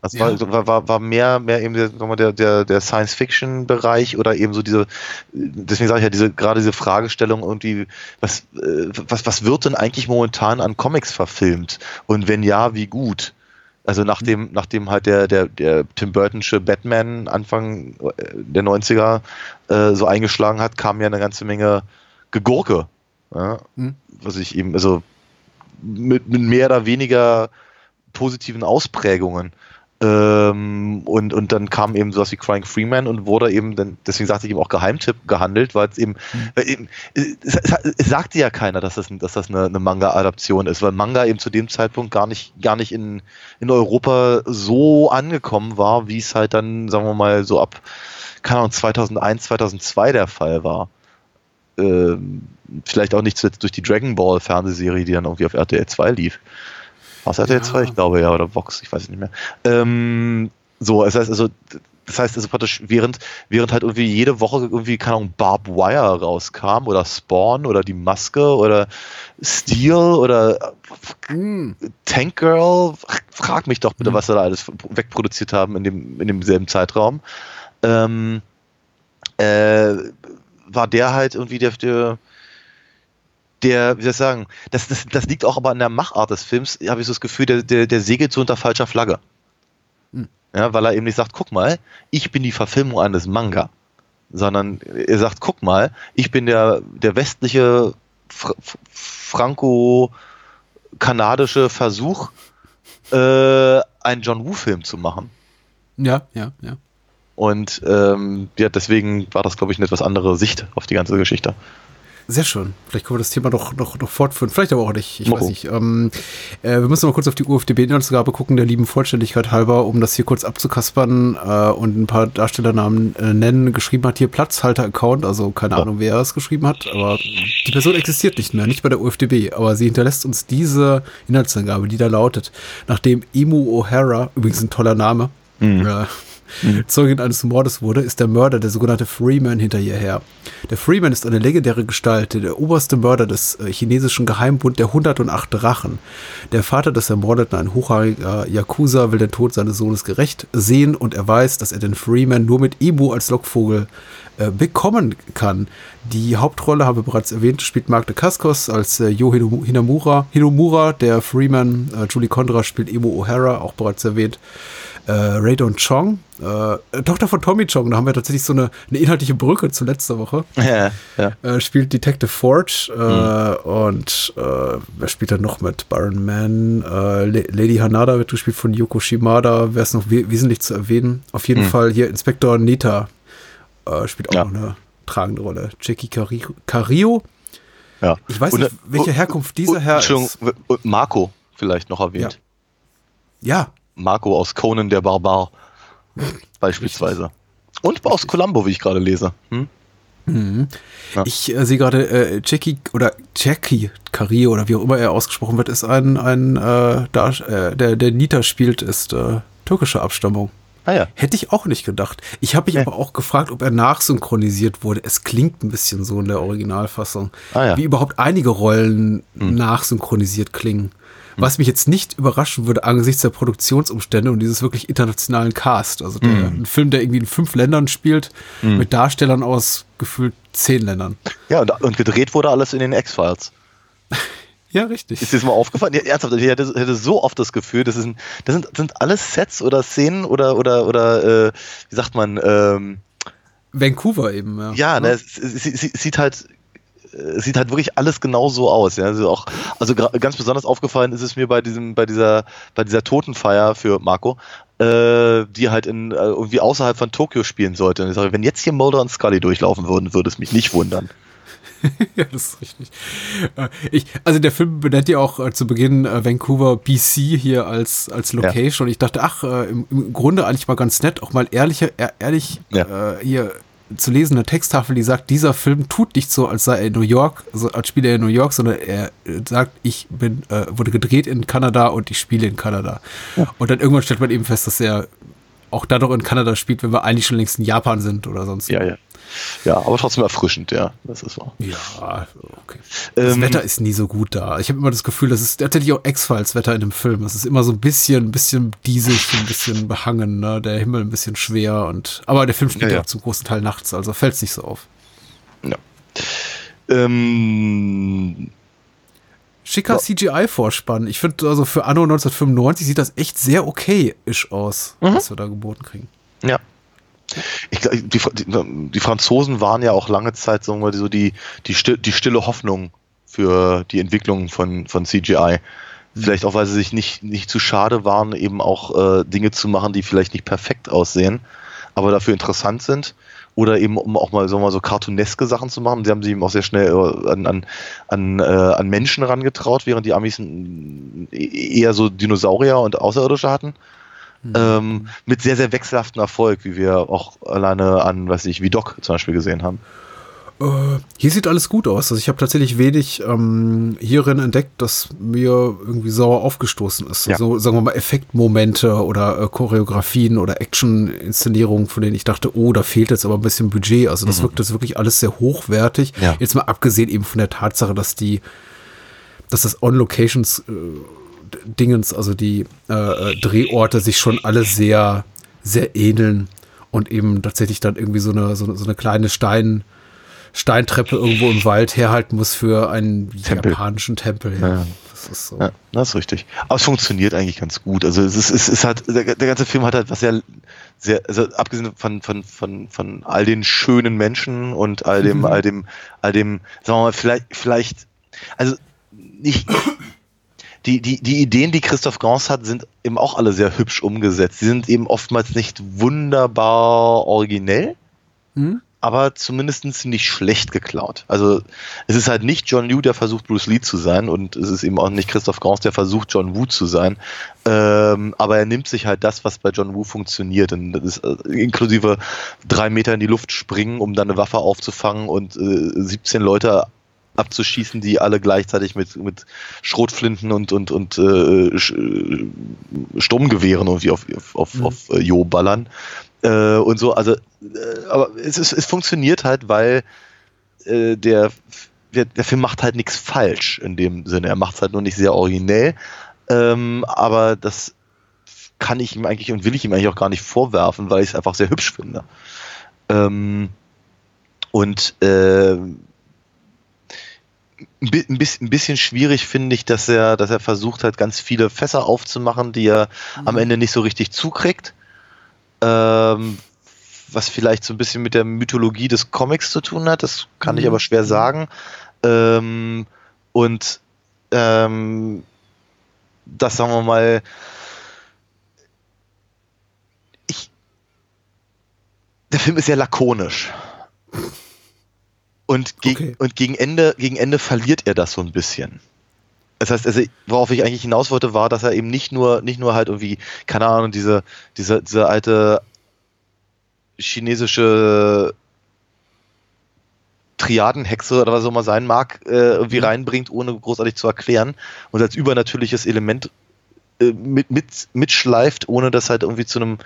Speaker 9: Das
Speaker 8: Ja.
Speaker 9: war, war, war, mehr, mehr eben der, der, der, der Science-Fiction-Bereich oder eben so diese, deswegen sage ich ja, diese, gerade diese Fragestellung irgendwie, was, äh, was, was wird denn eigentlich momentan an Comics verfilmt? Und wenn ja, wie gut? Also nachdem, nachdem halt der, der, der Tim Burtonsche Batman Anfang äh, der 90er äh, so eingeschlagen hat, kam ja eine ganze Menge Gegurke. Ja?
Speaker 8: Mhm.
Speaker 9: Was ich eben, also mit, mit mehr oder weniger positiven Ausprägungen. Ähm, und, und dann kam eben sowas wie Crying Freeman und wurde eben, dann, deswegen sagte ich eben auch Geheimtipp gehandelt, weil es eben, weil eben es, es, sagte ja keiner, dass das, dass das eine, eine Manga-Adaption ist, weil Manga eben zu dem Zeitpunkt gar nicht, gar nicht in, in Europa so angekommen war, wie es halt dann, sagen wir mal, so ab, keine Ahnung, 2001, 2002 der Fall war. Ähm, vielleicht auch nicht zuletzt durch die Dragon Ball Fernsehserie, die dann irgendwie auf RTL 2 lief. Was RTL 2? Ich glaube ja, oder Vox, ich weiß es nicht mehr. Ähm, so, das heißt also, das heißt also praktisch, während, während halt irgendwie jede Woche irgendwie, keine Ahnung, Barb Wire rauskam oder Spawn oder die Maske oder Steel oder
Speaker 8: Hm.
Speaker 9: Tank Girl, frag mich doch bitte, was sie da alles wegproduziert haben in dem, in demselben Zeitraum. Ähm, äh, war der halt irgendwie der, der, der wie soll ich sagen, das, das, das liegt auch aber an der Machart des Films, habe ich so das Gefühl, der, der, der segelt so unter falscher Flagge.
Speaker 8: Hm.
Speaker 9: Ja, weil er eben nicht sagt, guck mal, ich bin die Verfilmung eines Manga, sondern er sagt, guck mal, ich bin der, der westliche Fr franco-kanadische Versuch, äh, einen John Woo-Film zu machen.
Speaker 8: Ja, ja, ja.
Speaker 9: Und ähm, ja, deswegen war das, glaube ich, eine etwas andere Sicht auf die ganze Geschichte.
Speaker 8: Sehr schön. Vielleicht können wir das Thema noch, noch, noch fortführen. Vielleicht aber auch nicht. Ich
Speaker 9: Mal
Speaker 8: weiß nicht. Ähm, äh, wir müssen mal kurz auf die UFDB-Inhaltsangabe gucken, der lieben Vollständigkeit halber, um das hier kurz abzukaspern äh, und ein paar Darstellernamen äh, nennen. Geschrieben hat hier Platzhalter-Account, also keine
Speaker 9: Ja.
Speaker 8: Ahnung, wer es geschrieben hat, aber die Person existiert nicht mehr, nicht bei der UFDB, aber sie hinterlässt uns diese Inhaltsangabe, die da lautet, nachdem Emu O'Hara, übrigens ein toller Name, äh, Zeugin eines Mordes wurde, ist der Mörder, der sogenannte Freeman, hinter ihr her. Der Freeman ist eine legendäre Gestalt, der oberste Mörder des äh, chinesischen Geheimbund der 108 Drachen. Der Vater des Ermordeten, ein hochrangiger Yakuza, will den Tod seines Sohnes gerecht sehen und er weiß, dass er den Freeman nur mit Ibu als Lockvogel äh, bekommen kann. Die Hauptrolle, habe ich bereits erwähnt, spielt Mark de Cascos als äh, Yo Hinamura. Hinomura, der Freeman, äh, Julie Condra spielt Emo O'Hara, auch bereits erwähnt. Äh, Raydon Chong, äh, Tochter von Tommy Chong, da haben wir tatsächlich so eine, eine inhaltliche Brücke zu letzter Woche.
Speaker 9: Ja, ja.
Speaker 8: Äh, spielt Detective Forge äh, und äh, wer spielt da noch mit? Byron Mann, äh, La- Lady Hanada wird gespielt von Yoko Shimada, wäre es noch we wesentlich zu erwähnen. Auf jeden Fall hier Inspektor Neta äh, spielt auch
Speaker 9: Ja.
Speaker 8: noch eine tragende Rolle. Jackie Cari- Cario,
Speaker 9: ja.
Speaker 8: ich weiß
Speaker 9: Und,
Speaker 8: nicht, welche Herkunft dieser
Speaker 9: und,
Speaker 8: Herr
Speaker 9: Entschuldigung,
Speaker 8: ist.
Speaker 9: Marco vielleicht noch erwähnt.
Speaker 8: Ja,
Speaker 9: Marco aus Conan der Barbar beispielsweise. Und aus Columbo, wie ich gerade lese. Hm? Ja.
Speaker 8: Ich äh, sehe gerade, äh, Jackie oder Jackie Cario oder wie auch immer er ausgesprochen wird, ist ein, ein äh, Dar äh, der, der Nita spielt, ist äh, türkischer Abstammung.
Speaker 9: Ah ja.
Speaker 8: Hätte ich auch nicht gedacht. Ich habe mich
Speaker 9: Ja.
Speaker 8: aber auch gefragt, ob er nachsynchronisiert wurde. Es klingt ein bisschen so in der Originalfassung.
Speaker 9: Ah.
Speaker 8: Wie überhaupt einige Rollen nachsynchronisiert klingen. Was mich jetzt nicht überraschen würde angesichts der Produktionsumstände und dieses wirklich internationalen Cast. Also der, ein Film, der irgendwie in fünf Ländern spielt, mit Darstellern aus gefühlt zehn Ländern.
Speaker 9: Ja, und, und gedreht wurde alles in den X-Files.
Speaker 8: Ja, richtig.
Speaker 9: Ist dir das mal aufgefallen? Ja, ernsthaft, ich hatte, hätte so oft das Gefühl, das, ein, das sind, sind alles Sets oder Szenen oder, oder, oder äh, wie sagt man, ähm,
Speaker 8: Vancouver eben, ja.
Speaker 9: ja, ne, es, es, es, es sieht halt es sieht halt wirklich alles genau so aus. Ja? Also auch, also ganz besonders aufgefallen ist es mir bei diesem, bei dieser, bei dieser Totenfeier für Marco, äh, die halt in äh, irgendwie außerhalb von Tokio spielen sollte. Und ich sage, wenn jetzt hier Mulder und Scully durchlaufen würden, würde es mich nicht wundern.
Speaker 8: ja, das ist richtig. Äh, Ich, also der Film benennt ja auch äh, zu Beginn äh, Vancouver, BC hier als, als Location. Und ich dachte, ach, äh, im, im Grunde eigentlich mal ganz nett, auch mal ehrlicher, ehr- ehrlich
Speaker 9: Ja.
Speaker 8: äh, hier zu lesen, eine Texttafel, die sagt, dieser Film tut nicht so, als sei er in New York, also als spiele er in New York, sondern er äh, sagt, ich bin, äh, wurde gedreht in Kanada und ich spiele in Kanada. Und dann irgendwann stellt man eben fest, dass er auch da doch in Kanada spielt, wenn wir eigentlich schon längst in Japan sind oder sonst.
Speaker 9: Ja, ja. Ja, aber trotzdem erfrischend, ja, das ist wahr.
Speaker 8: Ja, okay. Das
Speaker 9: Ähm,
Speaker 8: Wetter ist nie so gut da. Ich habe immer das Gefühl, das ist tatsächlich auch X-Files-Wetter in dem Film. Es ist immer so ein bisschen, ein bisschen diesig, ein bisschen behangen, ne? der Himmel ein bisschen schwer und, aber der Film spielt
Speaker 9: Ja,
Speaker 8: ja,
Speaker 9: ja.
Speaker 8: auch zum großen Teil nachts, also fällt es nicht so auf.
Speaker 9: Ja. Ähm,
Speaker 8: Schicker CGI-Vorspann. Ich finde, also für Anno 1995 sieht das echt sehr okay-isch aus,
Speaker 9: Mhm.
Speaker 8: was wir da geboten kriegen.
Speaker 9: Ja. Ich, glaub, die, die, Franzosen waren ja auch lange Zeit sagen wir, so die, die, die stille Hoffnung für die Entwicklung von, von CGI. Vielleicht auch, weil sie sich nicht, nicht zu schade waren, eben auch äh, Dinge zu machen, die vielleicht nicht perfekt aussehen, aber dafür interessant sind. Oder eben, um auch mal, sagen wir mal so cartooneske Sachen zu machen. Sie haben sich eben auch sehr schnell äh, an, an, an, äh, an Menschen rangetraut, während die Amis mm, eher so Dinosaurier und Außerirdische hatten. Ähm, mit sehr, sehr wechselhaftem Erfolg, wie wir auch alleine an, weiß ich, Vidok zum Beispiel gesehen haben.
Speaker 8: Äh, hier sieht alles gut aus. Also ich habe tatsächlich wenig ähm, hierin entdeckt, das mir irgendwie sauer aufgestoßen ist.
Speaker 9: Ja.
Speaker 8: Also sagen wir mal Effektmomente oder äh, Choreografien oder Action-Inszenierungen, von denen ich dachte, oh, da fehlt jetzt aber ein bisschen Budget. Also das wirkt jetzt wirklich alles sehr hochwertig.
Speaker 9: Ja.
Speaker 8: Jetzt mal abgesehen eben von der Tatsache, dass die, dass das On-Locations äh, Dingens, also die äh, äh, Drehorte sich schon alle sehr, sehr ähneln und eben tatsächlich dann irgendwie so eine, so eine, so eine kleine Stein, Steintreppe irgendwo im Wald herhalten muss für einen
Speaker 9: Tempel.
Speaker 8: japanischen Tempel. Ja.
Speaker 9: Ja.
Speaker 8: Das ist so.
Speaker 9: Ja, das ist richtig. Aber es funktioniert eigentlich ganz gut. Also es ist, es ist halt, der, der ganze Film hat halt was sehr, sehr, also abgesehen von, von, von, von all den schönen Menschen und all dem, all dem, all dem, sagen wir mal, vielleicht, vielleicht, also nicht, die, die, die Ideen, die Christoph Gans hat, sind eben auch alle sehr hübsch umgesetzt. Sie sind eben oftmals nicht wunderbar originell,
Speaker 8: Hm?
Speaker 9: aber zumindest nicht schlecht geklaut. Also es ist halt nicht John Liu, der versucht Bruce Lee zu sein und es ist eben auch nicht Christoph Gans, der versucht John Woo zu sein. Ähm, aber er nimmt sich halt das, was bei John Woo funktioniert. Und das ist äh, inklusive drei Meter in die Luft springen, um dann eine Waffe aufzufangen und äh, 17 Leute abzuschießen, die alle gleichzeitig mit, mit Schrotflinten und, und, und äh, äh, Sturmgewehren irgendwie auf, auf,
Speaker 8: Mhm.
Speaker 9: auf äh, Jo ballern. Äh, und so, also, äh, aber es, ist, es funktioniert halt, weil äh, der, der, der Film macht halt nichts falsch in dem Sinne. Er macht es halt nur nicht sehr originell. Ähm, aber das kann ich ihm eigentlich und will ich ihm eigentlich auch gar nicht vorwerfen, weil ich es einfach sehr hübsch finde. Ähm, und äh, ein bi- ein bisschen, schwierig finde ich, dass er, dass er versucht hat, ganz viele Fässer aufzumachen, die er am Ende nicht so richtig zukriegt. Ähm, was vielleicht so ein bisschen mit der Mythologie des Comics zu tun hat, das kann ich aber schwer sagen. Ähm, und ähm, das sagen wir mal, ich, der Film ist sehr lakonisch. Und, geg
Speaker 8: Okay.
Speaker 9: und gegen, Ende, gegen Ende verliert er das so ein bisschen. Das heißt, also, worauf ich eigentlich hinaus wollte, war, dass er eben nicht nur, nicht nur halt irgendwie, keine Ahnung, diese, diese, diese alte chinesische Triadenhexe oder was auch immer sein mag, äh, irgendwie reinbringt, ohne großartig zu erklären und als übernatürliches Element äh, mit, mit, mitschleift, ohne das halt irgendwie zu einem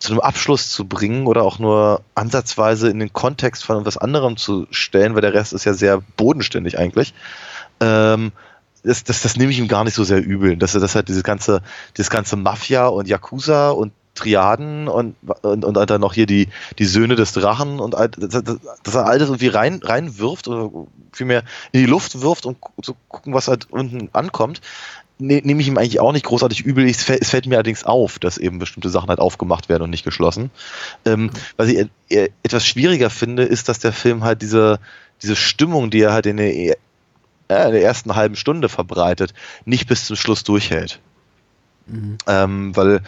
Speaker 9: zu einem Abschluss zu bringen oder auch nur ansatzweise in den Kontext von etwas anderem zu stellen, weil der Rest ist ja sehr bodenständig eigentlich. Ähm, das, das, das nehme ich ihm gar nicht so sehr übel, dass er das halt diese ganze, das ganze Mafia und Yakuza und Triaden und, und, und dann noch hier die, die Söhne des Drachen und all, dass, er all das irgendwie rein, reinwirft oder vielmehr in die Luft wirft, um zu gucken, was halt unten ankommt, ne, nehme ich ihm eigentlich auch nicht großartig übel. Ich, es fällt- mir allerdings auf, dass eben bestimmte Sachen halt aufgemacht werden und nicht geschlossen. Ähm, was ich e- etwas schwieriger finde, ist, dass der Film halt diese, diese Stimmung, die er halt in der, ja, in der ersten halben Stunde verbreitet, nicht bis zum Schluss durchhält. Ähm, weil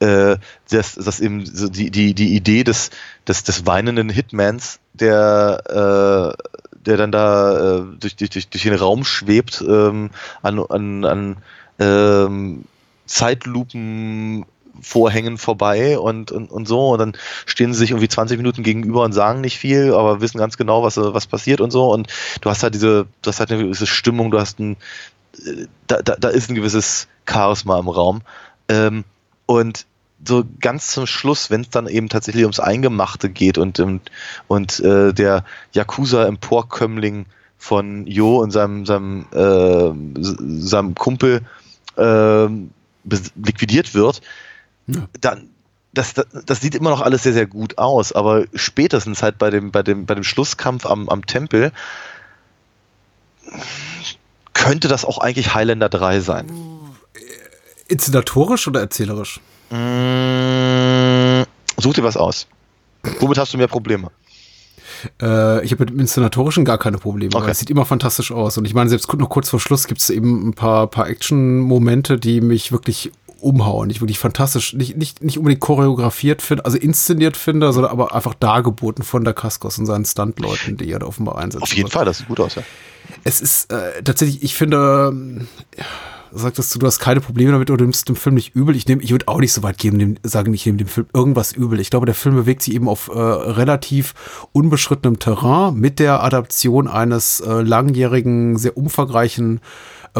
Speaker 9: äh, das, das eben so die, die, die Idee des, des, des weinenden Hitmans, der, äh, der dann da äh, durch, durch, durch, durch den Raum schwebt, ähm, an, an, an ähm, Zeitlupen vorbei und, und, und so. Und dann stehen sie sich irgendwie 20 Minuten gegenüber und sagen nicht viel, aber wissen ganz genau, was, was passiert und so. Und du hast halt diese, du hast halt eine gewisse Stimmung, du hast ein, da, da, da ist ein gewisses Charisma im Raum. Ähm, und so ganz zum Schluss, wenn es dann eben tatsächlich ums Eingemachte geht und, und, und äh, der Yakuza-Emporkömmling von Jo und seinem, seinem, äh, seinem Kumpel äh, liquidiert wird, ja. dann das, das, das, sieht immer noch alles sehr, sehr gut aus, aber spätestens halt bei dem, bei dem, bei dem Schlusskampf am, am Tempel könnte das auch eigentlich Highlander 3 sein.
Speaker 8: Inszenatorisch oder erzählerisch?
Speaker 9: Mmh, such dir was aus. Womit hast du mehr Probleme?
Speaker 8: Äh, ich habe mit dem Inszenatorischen gar keine Probleme. Okay. Es sieht immer fantastisch aus. Und ich meine, selbst noch kurz vor Schluss gibt es eben ein paar, paar Action-Momente, die mich wirklich umhauen, ich wirklich fantastisch, nicht, nicht, nicht unbedingt choreografiert finde, also inszeniert finde, sondern aber einfach dargeboten von der Kaskos und seinen Stuntleuten, die er da offenbar einsetzt.
Speaker 9: Auf jeden Fall, das sieht gut aus, ja.
Speaker 8: Es ist äh, tatsächlich, ich finde, ja, sagtest du, du hast keine Probleme damit oder nimmst dem Film nicht übel. Ich nehme, ich würde auch nicht so weit geben, dem, sagen, ich nehme dem Film irgendwas übel. Ich glaube, der Film bewegt sich eben auf äh, relativ unbeschrittenem Terrain mit der Adaption eines äh, langjährigen, sehr umfangreichen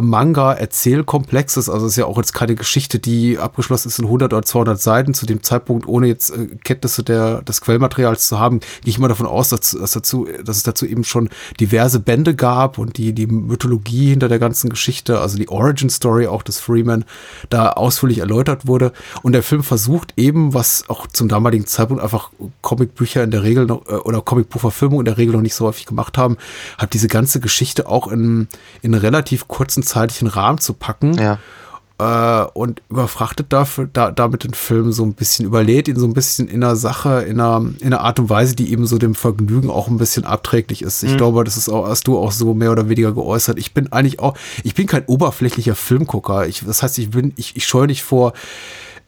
Speaker 8: Manga-Erzählkomplexes. Also es ist ja auch jetzt keine Geschichte, die abgeschlossen ist in 100 oder 200 Seiten. Zu dem Zeitpunkt, ohne jetzt äh, Kenntnisse der, des Quellmaterials zu haben, gehe ich mal davon aus, dass, dass, dazu, dass es dazu eben schon diverse Bände gab und die, die Mythologie hinter der ganzen Geschichte, also die Origin Story auch des Freeman, da ausführlich erläutert wurde. Und der Film versucht eben, was auch zum damaligen Zeitpunkt einfach Comicbücher in der Regel noch, äh, oder Comicbuchverfilmung in der Regel noch nicht so häufig gemacht haben, hat diese ganze Geschichte auch in, in relativ kurzen zeitlichen Rahmen zu packen.
Speaker 9: Ja.
Speaker 8: Äh, und überfrachtet dafür, da, damit den Film so ein bisschen, überlädt ihn so ein bisschen in einer Sache, in einer, in einer Art und Weise, die eben so dem Vergnügen auch ein bisschen abträglich ist. Ich mhm. glaube, das ist auch, hast du auch so mehr oder weniger geäußert. Ich bin eigentlich auch, ich bin kein oberflächlicher Filmgucker. Ich, das heißt, ich bin, ich, ich scheue nicht vor,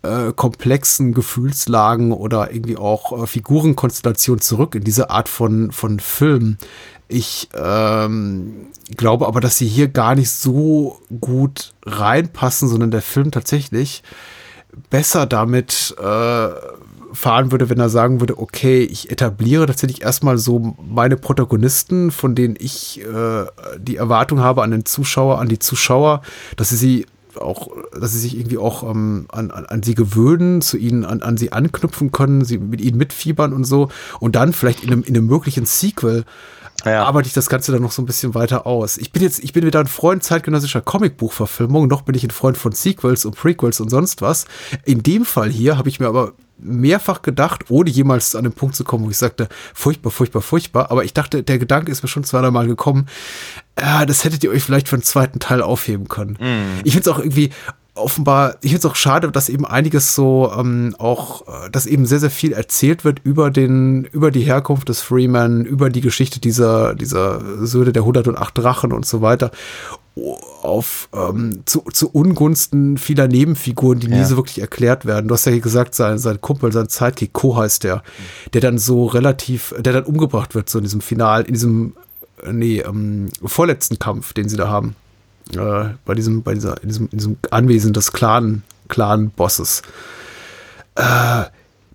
Speaker 8: äh, komplexen Gefühlslagen oder irgendwie auch äh, Figurenkonstellationen zurück in diese Art von, von Film. Ich ähm, glaube aber, dass sie hier gar nicht so gut reinpassen, sondern der Film tatsächlich besser damit äh, fahren würde, wenn er sagen würde, okay, ich etabliere tatsächlich erstmal so meine Protagonisten, von denen ich äh, die Erwartung habe an den Zuschauer, an die Zuschauer, dass sie sie auch, dass sie sich irgendwie auch ähm, an, an, an sie gewöhnen, zu ihnen, an, an sie anknüpfen können, sie mit ihnen mitfiebern und so. Und dann vielleicht in einem, in einem möglichen Sequel ja. arbeite ich das Ganze dann noch so ein bisschen weiter aus. Ich bin jetzt, ich bin wieder ein Freund zeitgenössischer Comicbuchverfilmung, noch bin ich ein Freund von Sequels und Prequels und sonst was. In dem Fall hier habe ich mir aber mehrfach gedacht, ohne jemals an den Punkt zu kommen, wo ich sagte, furchtbar, furchtbar, furchtbar. Aber ich dachte, der Gedanke ist mir schon zwei, Mal gekommen, ja, das hättet ihr euch vielleicht für einen zweiten Teil aufheben können. Mm. Ich finde es auch irgendwie offenbar, ich finde es auch schade, dass eben einiges so ähm, auch, äh, dass eben sehr, sehr viel erzählt wird über den, über die Herkunft des Freeman, über die Geschichte dieser, dieser Söhne der 108 Drachen und so weiter auf ähm, zu, zu Ungunsten vieler Nebenfiguren, die ja. nie so wirklich erklärt werden. Du hast ja gesagt, sein, sein Kumpel, sein Sidekick, Co heißt der, der dann so relativ, der dann umgebracht wird, so in diesem Final, in diesem, äh, nee, ähm, vorletzten Kampf, den sie da haben äh, bei diesem, bei dieser, in diesem, in diesem Anwesen des Clan, Clan-Bosses. Äh,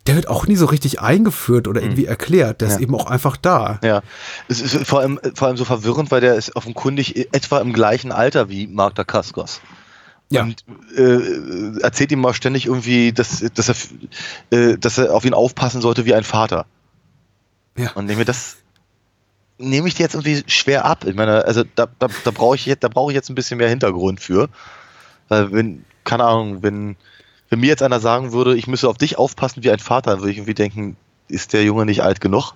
Speaker 8: der wird auch nie so richtig eingeführt oder hm. irgendwie erklärt. Der ja. ist eben auch einfach da.
Speaker 9: Ja. Es ist vor allem, vor allem so verwirrend, weil der ist offenkundig etwa im gleichen Alter wie Mark Dacascos. Ja. Und äh, erzählt ihm mal ständig irgendwie, dass, dass, er, äh, dass er auf ihn aufpassen sollte wie ein Vater. Ja. Und nehme das nehme ich dir jetzt irgendwie schwer ab. Ich meine, also da, da, da brauche ich, jetzt, da brauche ich jetzt ein bisschen mehr Hintergrund für. Weil wenn, keine Ahnung, wenn, wenn mir jetzt einer sagen würde, ich müsse auf dich aufpassen wie ein Vater, dann würde ich irgendwie denken, ist der Junge nicht alt genug?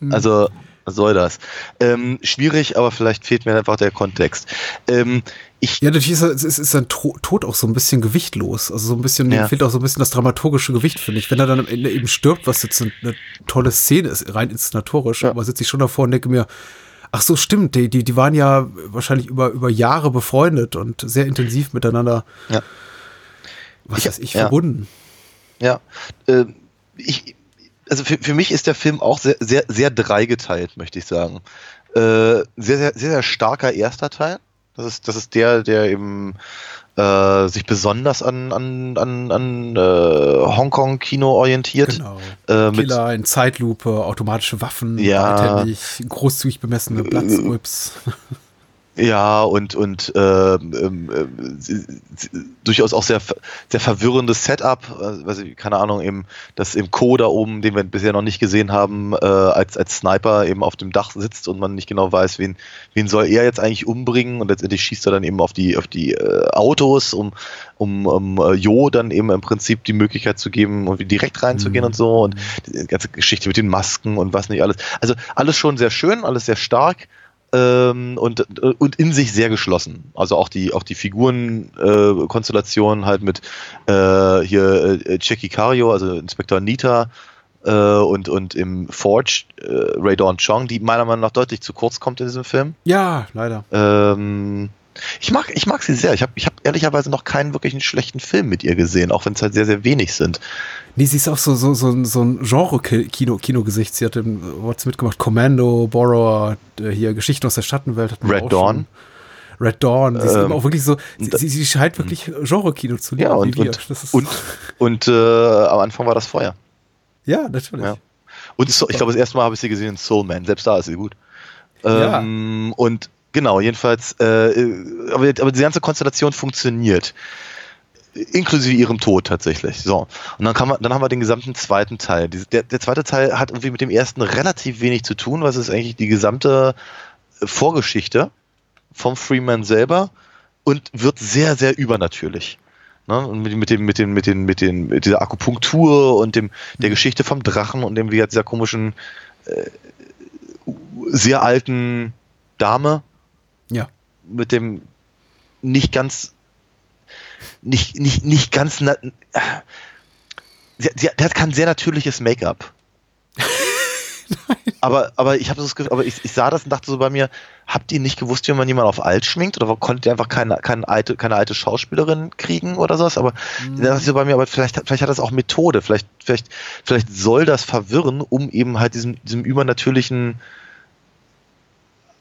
Speaker 9: Mhm. Also, was soll das? Ähm, schwierig, aber vielleicht fehlt mir einfach der Kontext. Ähm, ich
Speaker 8: ja, natürlich ist, ist, ist sein Tod auch so ein bisschen gewichtlos. Also so ein bisschen, ja. fehlt auch so ein bisschen das dramaturgische Gewicht, finde ich. Wenn er dann am Ende eben stirbt, was jetzt eine, eine tolle Szene ist, rein inszenatorisch, ja. aber sitze ich schon davor und denke mir, ach so, stimmt, die, die, die waren ja wahrscheinlich über, über Jahre befreundet und sehr intensiv miteinander,
Speaker 9: ja.
Speaker 8: was ich, weiß ich, verbunden.
Speaker 9: Ja, äh, ich, also für, für mich ist der Film auch sehr, sehr, sehr dreigeteilt, möchte ich sagen. Äh, sehr, sehr, sehr, sehr starker erster Teil. Das ist, das ist der, der eben äh, sich besonders an, an, an, an äh, Hongkong-Kino orientiert.
Speaker 8: Genau.
Speaker 9: Äh,
Speaker 8: Killer in Zeitlupe, automatische Waffen,
Speaker 9: Ja.
Speaker 8: großzügig bemessene Platzrips.
Speaker 9: Ja, und, und äh, äh, durchaus auch sehr, sehr verwirrendes Setup. Ich, keine Ahnung, eben, dass im Co da oben, den wir bisher noch nicht gesehen haben, äh, als, als Sniper eben auf dem Dach sitzt und man nicht genau weiß, wen, wen soll er jetzt eigentlich umbringen und letztendlich schießt er dann eben auf die, auf die äh, Autos, um, um, um äh, Jo dann eben im Prinzip die Möglichkeit zu geben, irgendwie direkt reinzugehen und so und die ganze Geschichte mit den Masken und was nicht alles. Also alles schon sehr schön, alles sehr stark ähm, und, und in sich sehr geschlossen. Also auch die, auch die Figurenkonstellation äh, halt mit äh, hier äh, Jackie Cario, also Inspektor Nita äh, und, und im Forge äh, Ray Dawn Chong, die meiner Meinung nach deutlich zu kurz kommt in diesem Film.
Speaker 8: Ja, leider.
Speaker 9: Ähm, ich mag, ich mag sie sehr. Ich habe ich hab ehrlicherweise noch keinen wirklichen schlechten Film mit ihr gesehen, auch wenn es halt sehr, sehr wenig sind.
Speaker 8: Nee, sie ist auch so, so, so, ein- so ein Genre-Kino, Kinogesicht. Sie hat im, was mitgemacht, Commando, Borrower, äh, hier Geschichten aus der Schattenwelt.
Speaker 9: Red Dawn.
Speaker 8: schon. Red Dawn. Sie ist
Speaker 9: Ähm,
Speaker 8: auch wirklich so, sie, sie, sie scheint wirklich Genre-Kino zu lieben.
Speaker 9: Ja, und, und, und, und äh, am Anfang war das Feuer.
Speaker 8: ja, natürlich.
Speaker 9: Ja. Und so, ich glaube, das erste Mal habe ich sie gesehen in Soul Man. Selbst da ist sie gut.
Speaker 8: Ja.
Speaker 9: Ähm, Und genau, jedenfalls, äh, aber, aber die ganze Konstellation funktioniert. Inklusive ihrem Tod tatsächlich. So. Und dann, kann man, dann haben wir den gesamten zweiten Teil. Der, der zweite Teil hat irgendwie mit dem ersten relativ wenig zu tun, was ist eigentlich die gesamte äh, Vorgeschichte vom Freeman selber und wird sehr, sehr übernatürlich. Ne? Und mit, mit dem, mit den, mit den, mit den, mit dieser Akupunktur und dem, der Geschichte vom Drachen und dem, wie dieser komischen, äh, sehr alten Dame. Mit dem nicht ganz, nicht, nicht, nicht ganz, na, sie, sie, der hat kein sehr natürliches Make-up. aber, aber ich habe das Gefühl, aber ich, ich sah das und dachte so bei mir, habt ihr nicht gewusst, wie man jemanden auf alt schminkt? Oder konntet ihr einfach keine, keine, alte, keine alte Schauspielerin kriegen oder sowas? Aber da dachte ich so bei mir, aber vielleicht, vielleicht hat das auch Methode. Vielleicht, vielleicht, vielleicht soll das verwirren, um eben halt diesem, diesem übernatürlichen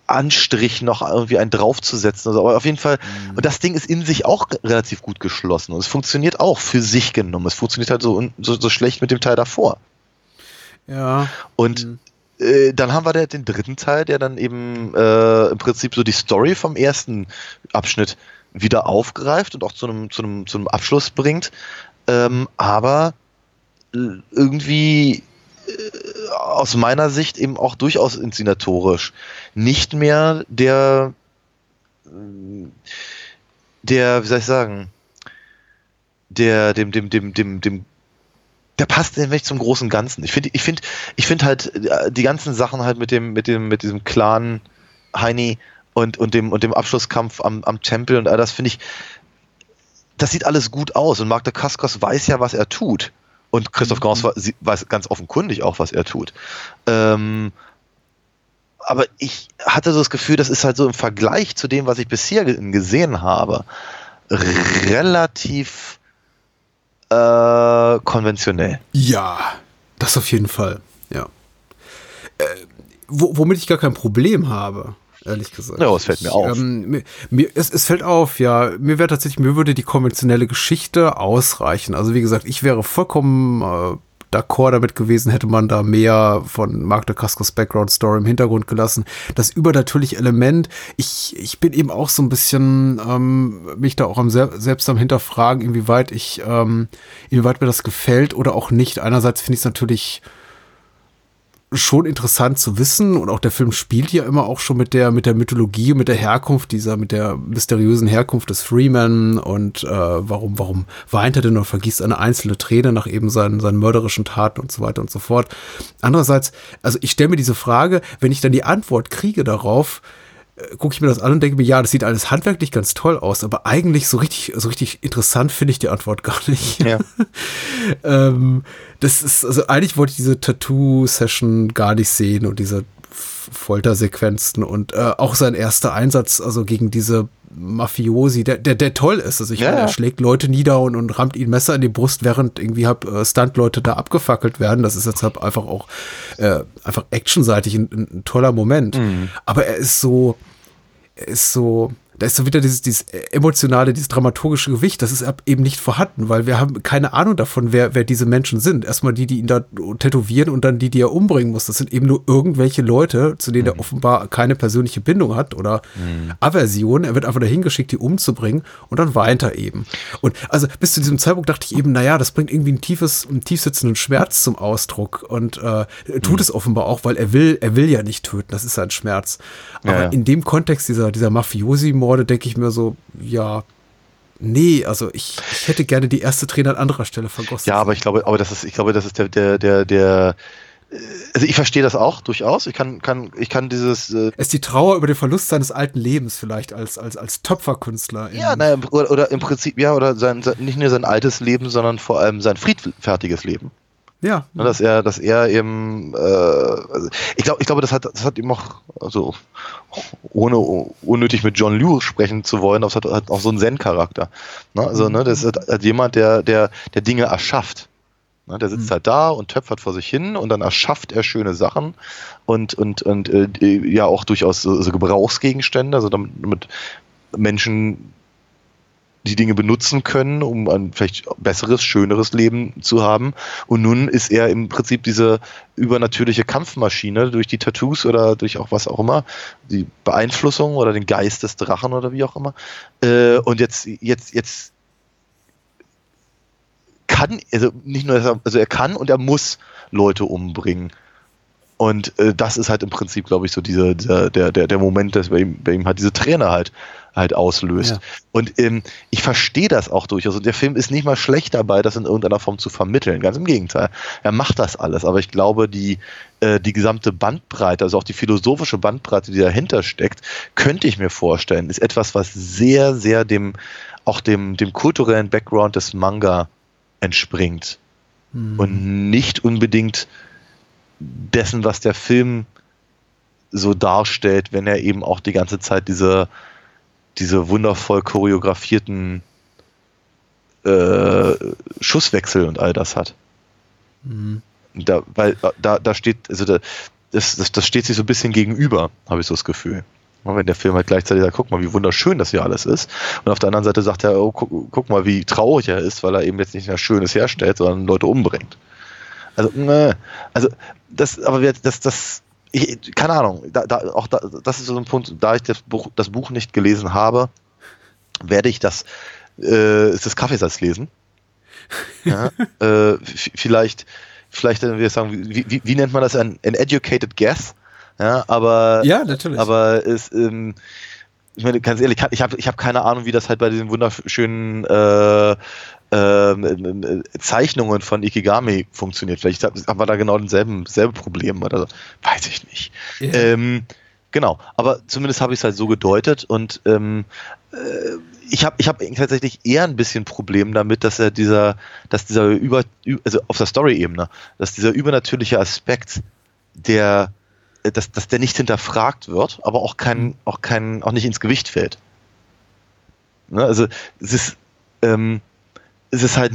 Speaker 9: Anstrich noch irgendwie einen draufzusetzen. Also, aber auf jeden Fall, und das Ding ist in sich auch relativ gut geschlossen und es funktioniert auch für sich genommen. Es funktioniert halt so, so, so schlecht mit dem Teil davor.
Speaker 8: Ja.
Speaker 9: Und äh, dann haben wir den dritten Teil, der dann eben äh, im Prinzip so die Story vom ersten Abschnitt wieder aufgreift und auch zu einem, zu einem, zu einem Abschluss bringt. Ähm, aber äh, irgendwie äh, aus meiner Sicht eben auch durchaus inszenatorisch nicht mehr der der, wie soll ich sagen, der, dem, dem, dem, dem, dem, der passt nämlich zum großen Ganzen. Ich finde, ich finde, ich finde halt äh, die ganzen Sachen halt mit dem, mit dem, mit diesem Clan Heini und, und dem, und dem Abschlusskampf am, am Tempel und all das finde ich, das sieht alles gut aus und Mark de Kaskos weiß ja, was er tut. Und Christoph Gans wa- sie- weiß ganz offenkundig auch, was er tut. Ähm, aber ich hatte so das Gefühl, das ist halt so im Vergleich zu dem, was ich bisher ge- gesehen habe, relativ äh, konventionell.
Speaker 8: Ja, das auf jeden Fall. Ja. Äh, wo, womit ich gar kein Problem habe, ehrlich gesagt.
Speaker 9: Ja, es fällt mir
Speaker 8: ich,
Speaker 9: auf.
Speaker 8: Ähm, mir, mir, es, es fällt auf, ja. Mir wäre tatsächlich, mir würde die konventionelle Geschichte ausreichen. Also wie gesagt, ich wäre vollkommen äh, d'accord damit gewesen, hätte man da mehr von Mark Dacascos Background Story im Hintergrund gelassen. Das übernatürliche Element, ich, ich bin eben auch so ein bisschen ähm, mich da auch am sel selbst am hinterfragen, inwieweit ich, ähm, inwieweit mir das gefällt oder auch nicht. Einerseits finde ich es natürlich schon interessant zu wissen und auch der Film spielt ja immer auch schon mit der mit der Mythologie, mit der Herkunft dieser, mit der mysteriösen Herkunft des Freeman und äh, warum warum weint er denn oder vergießt eine einzelne Träne nach eben seinen seinen mörderischen Taten und so weiter und so fort. Andererseits, also ich stelle mir diese Frage, wenn ich dann die Antwort kriege darauf, gucke ich mir das an und denke mir, ja, das sieht alles handwerklich ganz toll aus, aber eigentlich so richtig, so richtig interessant finde ich die Antwort gar nicht.
Speaker 9: Ja.
Speaker 8: ähm, das ist, also eigentlich wollte ich diese Tattoo-Session gar nicht sehen und diese Foltersequenzen und äh, auch sein erster Einsatz, also gegen diese Mafiosi, der, der, der toll ist. Also ich
Speaker 9: Ja,
Speaker 8: meine, er schlägt Leute nieder und, und rammt ihnen Messer in die Brust, während irgendwie halt äh, Stunt-Leute da abgefackelt werden. Das ist jetzt halt einfach auch äh, einfach actionseitig ein, ein toller Moment.
Speaker 9: Mhm.
Speaker 8: Aber er ist so, er ist so, da ist so wieder dieses, dieses emotionale, dieses dramaturgische Gewicht, das ist eben nicht vorhanden, weil wir haben keine Ahnung davon, wer, wer diese Menschen sind. Erstmal die, die ihn da tätowieren und dann die, die er umbringen muss. Das sind eben nur irgendwelche Leute, zu denen er offenbar keine persönliche Bindung hat oder Aversion. Er wird einfach dahin geschickt, die umzubringen und dann weint er eben. Und also bis zu diesem Zeitpunkt dachte ich eben, naja, das bringt irgendwie ein tiefes, einen tiefsitzenden Schmerz zum Ausdruck und äh, tut es offenbar auch, weil er will, er will ja nicht töten, das ist sein Schmerz. Aber
Speaker 9: Ja, ja.
Speaker 8: in dem Kontext dieser, dieser Mafiosi-Morde denke ich mir so, ja, nee, also ich, ich hätte gerne die erste Träne an anderer Stelle vergossen.
Speaker 9: Ja, aber ich glaube, aber das ist, ich glaube, das ist der, der, der, der, äh, also ich verstehe das auch durchaus. Ich kann, kann, ich kann dieses, äh,
Speaker 8: Es ist die Trauer über den Verlust seines alten Lebens vielleicht als, als, als Töpferkünstler.
Speaker 9: ja, naja, oder, oder im Prinzip, ja, oder sein, sein, nicht nur sein altes Leben, sondern vor allem sein friedfertiges Leben.
Speaker 8: ja.
Speaker 9: Ne, dass er, dass er eben, äh, also ich glaube, ich glaube, das hat, das hat ihm auch, also ohne unnötig mit John Liu sprechen zu wollen, das hat, hat auch so einen Zen-Charakter. Ne? Also, ne, das ist halt jemand, der, der, der Dinge erschafft. Ne, der sitzt halt da und töpfert vor sich hin und dann erschafft er schöne Sachen und, und, und äh, ja auch durchaus so, so Gebrauchsgegenstände, also damit Menschen die Dinge benutzen können, um ein vielleicht besseres, schöneres Leben zu haben. Und nun ist er im Prinzip diese übernatürliche Kampfmaschine durch die Tattoos oder durch auch was auch immer, die Beeinflussung oder den Geist des Drachen oder wie auch immer. Äh, und jetzt, jetzt, jetzt kann, also nicht nur, also er kann und er muss Leute umbringen. Und äh, das ist halt im Prinzip, glaube ich, so dieser, dieser der, der, der Moment, dass bei ihm, bei ihm halt diese Träne halt, halt auslöst.
Speaker 8: Ja.
Speaker 9: Und ähm, ich verstehe das auch durchaus. Und der Film ist nicht mal schlecht dabei, das in irgendeiner Form zu vermitteln. Ganz im Gegenteil. Er macht das alles. Aber ich glaube, die, äh, die gesamte Bandbreite, also auch die philosophische Bandbreite, die dahinter steckt, könnte ich mir vorstellen, ist etwas, was sehr, sehr dem, auch dem, dem kulturellen Background des Manga entspringt. Und nicht unbedingt dessen, was der Film so darstellt, wenn er eben auch die ganze Zeit diese, diese wundervoll choreografierten äh, Schusswechsel und all das hat. Da, weil da, da steht, also da, das, das, das steht sich so ein bisschen gegenüber, habe ich so das Gefühl. Wenn der Film halt gleichzeitig sagt, guck mal, wie wunderschön das hier alles ist. Und auf der anderen Seite sagt er, oh, guck, guck mal, wie traurig er ist, weil er eben jetzt nicht mehr Schönes herstellt, sondern Leute umbringt. Also, ne, also das, aber wir, das, das, ich, keine Ahnung, da, da, auch da, das ist so ein Punkt, da ich das Buch, das Buch nicht gelesen habe, werde ich das, äh, ist das Kaffeesatz lesen. Ja, äh, vielleicht, vielleicht, wenn wir sagen, wie, wie, wie nennt man das, ein, an educated guess? Ja, aber,
Speaker 8: Ja, natürlich.
Speaker 9: aber es, ähm, ich meine, ganz ehrlich, ich habe ich hab keine Ahnung, wie das halt bei diesen wunderschönen äh, ähm, äh, Zeichnungen von Ikigami funktioniert. Vielleicht haben wir da genau denselben selbe Problem oder so. Weiß ich nicht.
Speaker 8: Ja.
Speaker 9: Ähm, genau, aber zumindest habe ich es halt so gedeutet und ähm, äh, ich habe ich hab tatsächlich eher ein bisschen Problem damit, dass er dieser, dass dieser über, also auf der Story-Ebene, dass dieser übernatürliche Aspekt, der, äh, dass, dass der nicht hinterfragt wird, aber auch kein, auch kein, auch nicht ins Gewicht fällt. Ne? Also es ist, ähm, es ist halt,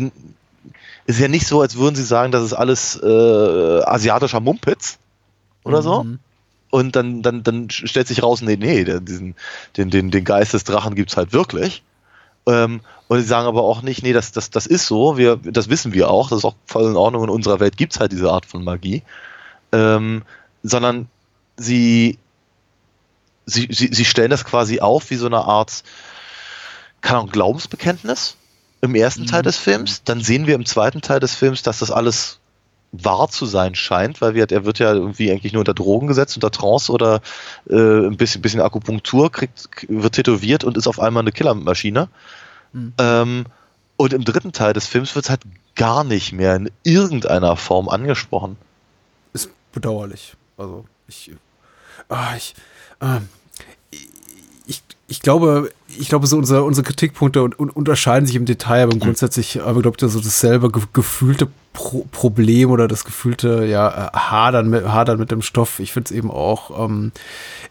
Speaker 9: es ist ja nicht so, als würden sie sagen, das ist alles äh, asiatischer Mumpitz oder so.
Speaker 8: Mhm.
Speaker 9: Und dann, dann, dann stellt sich raus, nee, nee, diesen, den, den, den Geist des Drachen gibt's halt wirklich. Ähm, und sie sagen aber auch nicht, nee, das, das, das ist so, wir, das wissen wir auch, das ist auch voll in Ordnung, in unserer Welt gibt's halt diese Art von Magie. Ähm, sondern sie, sie, sie, sie stellen das quasi auf wie so eine Art, keine Ahnung, Glaubensbekenntnis im ersten Teil des Films. Dann sehen wir im zweiten Teil des Films, dass das alles wahr zu sein scheint, weil wir, er wird ja irgendwie eigentlich nur unter Drogen gesetzt, unter Trance oder äh, ein bisschen, bisschen Akupunktur, kriegt, wird tätowiert und ist auf einmal eine Killermaschine.
Speaker 8: Mhm.
Speaker 9: Ähm, und im dritten Teil des Films wird es halt gar nicht mehr in irgendeiner Form angesprochen.
Speaker 8: ist bedauerlich. Also ich, ah, ich, ähm, ich, ich glaube, ich glaube, so unsere, unsere Kritikpunkte unterscheiden sich im Detail, aber grundsätzlich, aber glaube ich, so dasselbe ge gefühlte Pro Problem oder das gefühlte ja, äh, Hadern, mit, Hadern mit dem Stoff. Ich finde es eben auch, ähm,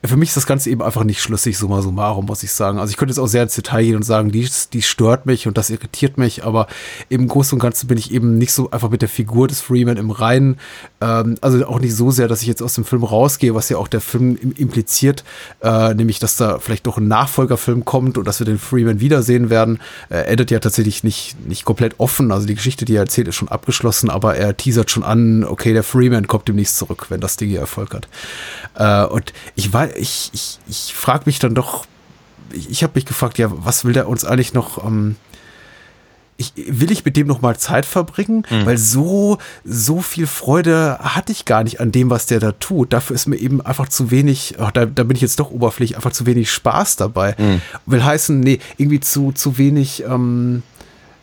Speaker 8: für mich ist das Ganze eben einfach nicht schlüssig, summa summarum, muss ich sagen. Also ich könnte jetzt auch sehr ins Detail gehen und sagen, dies, dies stört mich und das irritiert mich, aber im Großen und Ganzen bin ich eben nicht so einfach mit der Figur des Freeman im Reinen. Ähm, also auch nicht so sehr, dass ich jetzt aus dem Film rausgehe, was ja auch der Film impliziert, äh, nämlich, dass da vielleicht doch ein Nachfolgerfilm kommt und dass wir den Freeman wiedersehen werden. Äh, endet ja tatsächlich nicht, nicht komplett offen. Also die Geschichte, die er erzählt, ist schon abgeschlossen abgeschlossen, aber er teasert schon an, okay, der Freeman kommt demnächst zurück, wenn das Ding hier Erfolg hat. Äh, und ich war, ich, ich, ich frage mich dann doch, ich, ich habe mich gefragt, ja, was will der uns eigentlich noch, ähm, ich, will ich mit dem noch mal Zeit verbringen? Mhm. Weil so, so viel Freude hatte ich gar nicht an dem, was der da tut. Dafür ist mir eben einfach zu wenig, ach, da, da bin ich jetzt doch oberflächlich, einfach zu wenig Spaß dabei. Mhm. Will heißen, nee, irgendwie zu, zu wenig, ähm,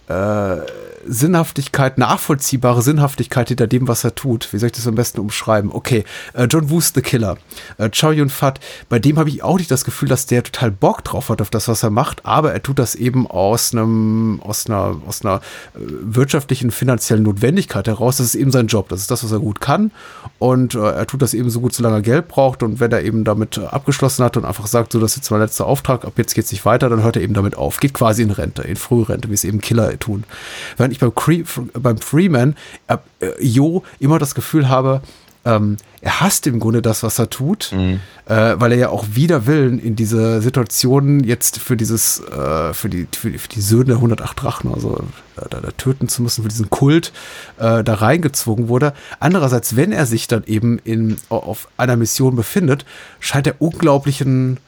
Speaker 8: äh, Sinnhaftigkeit, nachvollziehbare Sinnhaftigkeit hinter dem, was er tut. Wie soll ich das am besten umschreiben? Okay, äh, John Woos, The Killer. Äh, Chow Yun Fat, bei dem habe ich auch nicht das Gefühl, dass der total Bock drauf hat auf das, was er macht, aber er tut das eben aus einem, aus einer, aus einer äh, wirtschaftlichen, finanziellen Notwendigkeit heraus. Das ist eben sein Job. Das ist das, was er gut kann. Und äh, er tut das eben so gut, solange er Geld braucht. Und wenn er eben damit abgeschlossen hat und einfach sagt, so, das ist jetzt mein letzter Auftrag, ab jetzt geht's nicht weiter, dann hört er eben damit auf. Geht quasi in Rente, in Frührente, wie es eben Killer tun. Während ich beim, Cree, beim Freeman, äh, Jo, immer das Gefühl habe, ähm, er hasst im Grunde das, was er tut, mhm. äh, weil er ja auch wider Willen in diese Situation jetzt für dieses, äh, für, die, für, die, für die Söhne der 108 Drachen, also äh, da, da, töten zu müssen, für diesen Kult äh, da reingezwungen wurde. Andererseits, wenn er sich dann eben in, auf einer Mission befindet, scheint er unglaublichen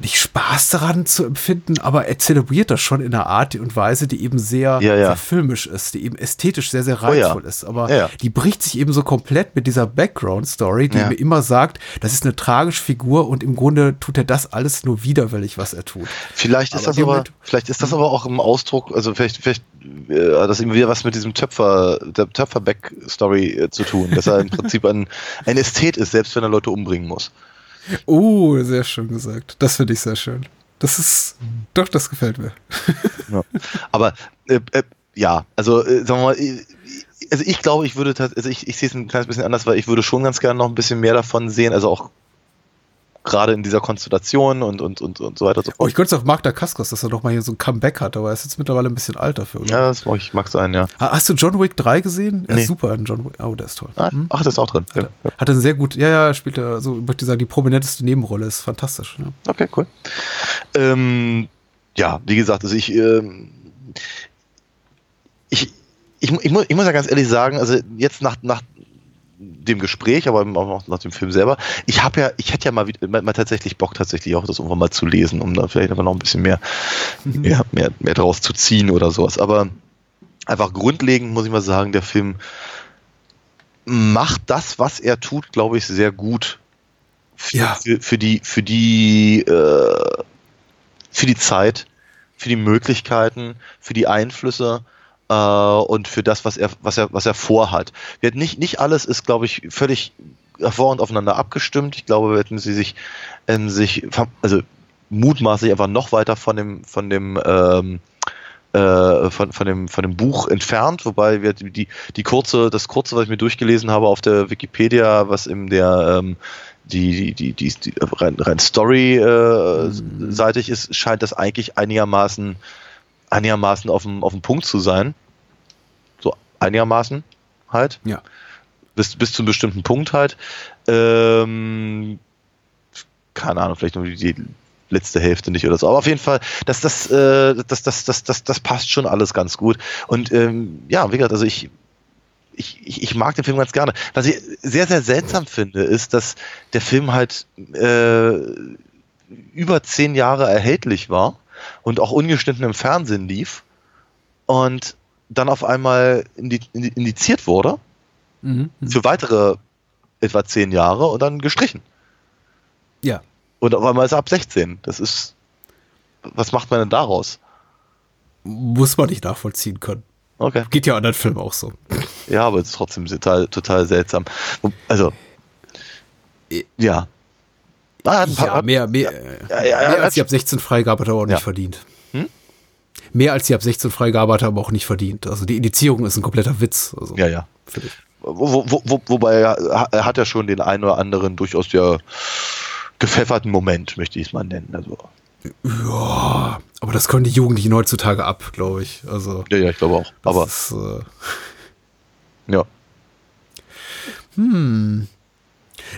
Speaker 8: nicht Spaß daran zu empfinden, aber er zelebriert das schon in einer Art und Weise, die eben sehr,
Speaker 9: ja, ja.
Speaker 8: sehr filmisch ist, die eben ästhetisch sehr, sehr reizvoll oh, ja. ist. Aber die bricht sich eben so komplett mit dieser Background-Story, die mir immer sagt, das ist eine tragische Figur und im Grunde tut er das alles nur widerwillig, was er tut.
Speaker 9: Vielleicht ist aber das aber, vielleicht ist das aber auch im Ausdruck, also vielleicht, vielleicht äh, hat das eben wieder was mit diesem Töpfer, der Töpfer-Back-Story äh, zu tun, dass er im Prinzip ein, ein Ästhet ist, selbst wenn er Leute umbringen muss.
Speaker 8: Oh, sehr schön gesagt. Das finde ich sehr schön. Das ist, doch, das gefällt mir.
Speaker 9: Ja. Aber, äh, äh, ja, also, äh, sagen wir mal, äh, also ich glaube, ich würde, also ich, ich sehe es ein kleines bisschen anders, weil ich würde schon ganz gerne noch ein bisschen mehr davon sehen, also auch gerade in dieser Konstellation und, und, und, und so weiter so.
Speaker 8: Oh, ich könnte es auf Mark Dacascos, dass er doch mal hier so ein Comeback hat, aber er ist jetzt mittlerweile ein bisschen alt dafür.
Speaker 9: Oder? Ja, das mag, ich mag sein, ja.
Speaker 8: Hast du John Wick 3 gesehen? Er nee. ist super in John Wick. Oh, der ist toll.
Speaker 9: Ah, hm? Ach, der ist auch drin.
Speaker 8: Hat, ja. hat einen sehr gut, ja, ja, spielt er so, möchte ich sagen, die prominenteste Nebenrolle, ist fantastisch. Ja.
Speaker 9: Okay, cool. Ähm, ja, wie gesagt, also ich, ähm, ich, ich, ich, muss, ich muss ja ganz ehrlich sagen, also jetzt nach, nach dem Gespräch, aber auch nach dem Film selber. Ich habe ja, ich hätte ja mal, mal, mal, tatsächlich Bock, tatsächlich auch das irgendwann mal zu lesen, um da vielleicht aber noch ein bisschen mehr, mhm. mehr, mehr, mehr draus zu ziehen oder sowas. Aber einfach grundlegend muss ich mal sagen, der Film macht das, was er tut, glaube ich, sehr gut. Für, ja. für, für die, für die, äh, für die Zeit, für die Möglichkeiten, für die Einflüsse äh, und für das, was er, was er, was er vorhat. Wir nicht, nicht alles ist, glaube ich, völlig hervorragend aufeinander abgestimmt. Ich glaube, hätten sie sich, äh, sich, also mutmaßlich einfach noch weiter von dem, von dem, ähm, äh, von, von, dem, von dem Buch entfernt, wobei wir die, die kurze, das kurze, was ich mir durchgelesen habe auf der Wikipedia, was in der ähm, die, die, die, die, rein, rein Story-seitig äh, mhm. ist, scheint das eigentlich einigermaßen einigermaßen auf dem, auf dem Punkt zu sein. So einigermaßen halt.
Speaker 8: Ja.
Speaker 9: Bis, bis zu einem bestimmten Punkt halt. Ähm, keine Ahnung, vielleicht nur die letzte Hälfte nicht oder so. Aber auf jeden Fall, das, das, äh, das, das, das, das, das passt schon alles ganz gut. Und ähm, ja, wie gesagt, also ich, ich, ich, ich mag den Film ganz gerne. Was ich sehr, sehr seltsam finde, ist, dass der Film halt äh, über zehn Jahre erhältlich war und auch ungeschnitten im Fernsehen lief und dann auf einmal indiziert wurde mhm, mhm, für weitere etwa zehn Jahre und dann gestrichen.
Speaker 8: Ja.
Speaker 9: Und auf einmal ist er ab 16. Das ist. Was macht man denn daraus?
Speaker 8: Muss man nicht nachvollziehen können.
Speaker 9: Okay.
Speaker 8: Geht ja anderen Filmen auch so.
Speaker 9: Ja, aber es ist trotzdem total, total seltsam. Also, ja. Ah, ein paar,
Speaker 8: Ja, mehr, mehr,
Speaker 9: Ja, ja, ja,
Speaker 8: mehr als die ab 16 Freigabe hat er aber auch nicht verdient. Mehr als die ab 16 Freigabe hat er aber auch nicht verdient. Also die Indizierung ist ein kompletter Witz. Also,
Speaker 9: Ja, ja.
Speaker 8: finde ich.
Speaker 9: Wo, wo, wo, wobei er, er hat ja schon den einen oder anderen durchaus der gepfefferten Moment, möchte ich es mal nennen. Also,
Speaker 8: Ja, aber das können die Jugendlichen heutzutage ab, glaube ich. Also,
Speaker 9: ja, ja, ich glaube auch. Aber
Speaker 8: ist, äh,
Speaker 9: ja.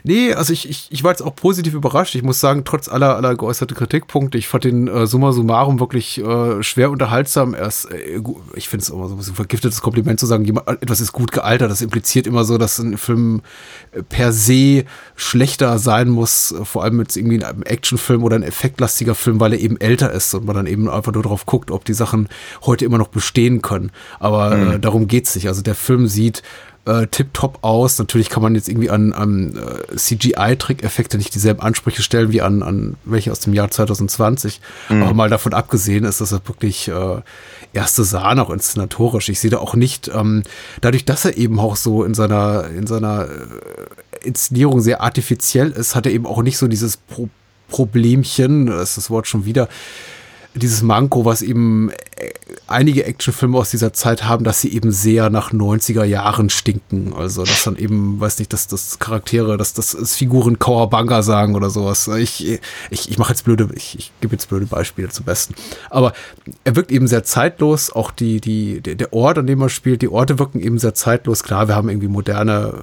Speaker 8: Nee, also ich, ich, ich war jetzt auch positiv überrascht. Ich muss sagen, trotz aller, aller geäußerten Kritikpunkte, ich fand den äh, summa summarum wirklich äh, schwer unterhaltsam. Erst, äh, ich finde es immer so ein bisschen vergiftetes Kompliment zu sagen, jemand, etwas ist gut gealtert. Das impliziert immer so, dass ein Film äh, per se schlechter sein muss, äh, vor allem mit irgendwie einem Actionfilm oder ein effektlastiger Film, weil er eben älter ist und man dann eben einfach nur darauf guckt, ob die Sachen heute immer noch bestehen können. Aber äh, darum geht's nicht. Also der Film sieht äh, tipptopp aus. Natürlich kann man jetzt irgendwie an, an äh, CGI-Trick-Effekte nicht dieselben Ansprüche stellen wie an, an welche aus dem Jahr 2020. Aber mal davon abgesehen ist das ja wirklich äh, erste Sahne, auch inszenatorisch. Ich sehe da auch nicht, ähm, dadurch, dass er eben auch so in seiner, in seiner äh, Inszenierung sehr artifiziell ist, hat er eben auch nicht so dieses Pro Problemchen, das ist das Wort schon wieder, dieses Manko, was eben äh, einige Actionfilme aus dieser Zeit haben, dass sie eben sehr nach 90er Jahren stinken. Also, dass dann eben, weiß nicht, dass das Charaktere, dass das Figuren Kawabanga sagen oder sowas. Ich, ich, ich mache jetzt blöde, ich, ich gebe jetzt blöde Beispiele zum Besten. Aber er wirkt eben sehr zeitlos. Auch die, die, der Ort, an dem er spielt, die Orte wirken eben sehr zeitlos. Klar, wir haben irgendwie moderne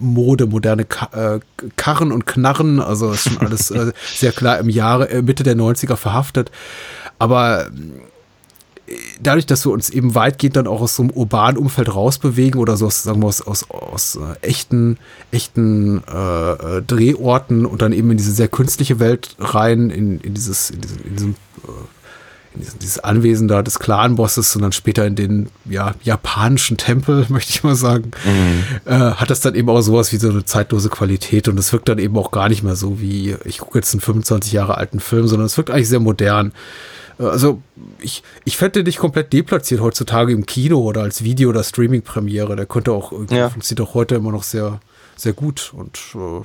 Speaker 8: Mode, moderne Ka äh, Karren und Knarren, also ist schon alles äh, sehr klar im Jahre, äh, Mitte der 90er verhaftet. Aber dadurch, dass wir uns eben weitgehend dann auch aus so einem urbanen Umfeld rausbewegen oder so aus, sagen wir, aus, aus, aus echten, echten äh, Drehorten und dann eben in diese sehr künstliche Welt rein, in, in dieses, in diesem, in diesem dieses, Anwesen da des Clan-Bosses und dann später in den ja, japanischen Tempel, möchte ich mal sagen, äh, hat das dann eben auch sowas wie so eine zeitlose Qualität und es wirkt dann eben auch gar nicht mehr so wie, ich gucke jetzt einen 25 Jahre alten Film, sondern es wirkt eigentlich sehr modern. Äh, Also ich, ich fände nicht komplett deplatziert heutzutage im Kino oder als Video- oder Streaming-Premiere. Der könnte auch,
Speaker 9: Ja.
Speaker 8: funktioniert auch heute immer noch sehr, sehr gut und äh,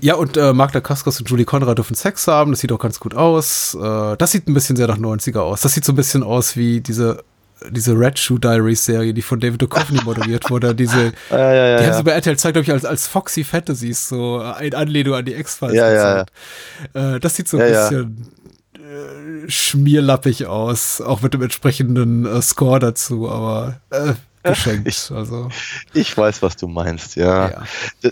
Speaker 8: ja, und äh, Magda Kaskos und Julie Conrad dürfen Sex haben. Das sieht auch ganz gut aus. Äh, das sieht ein bisschen sehr nach 90er aus. Das sieht so ein bisschen aus wie diese, diese Red Shoe Diaries Serie, die von David Duchovny moderiert wurde. Diese,
Speaker 9: Ja, ja, ja,
Speaker 8: die haben sie bei RTL zeigt, glaube ich, als, als Foxy Fantasies, so äh, in Anlehnung an die X-Files.
Speaker 9: Ja, ja.
Speaker 8: Äh, das sieht so ein bisschen äh, schmierlappig aus, auch mit dem entsprechenden äh, Score dazu, aber äh, geschenkt.
Speaker 9: Ich-
Speaker 8: also,
Speaker 9: Ich weiß, was du meinst, ja.
Speaker 8: ja.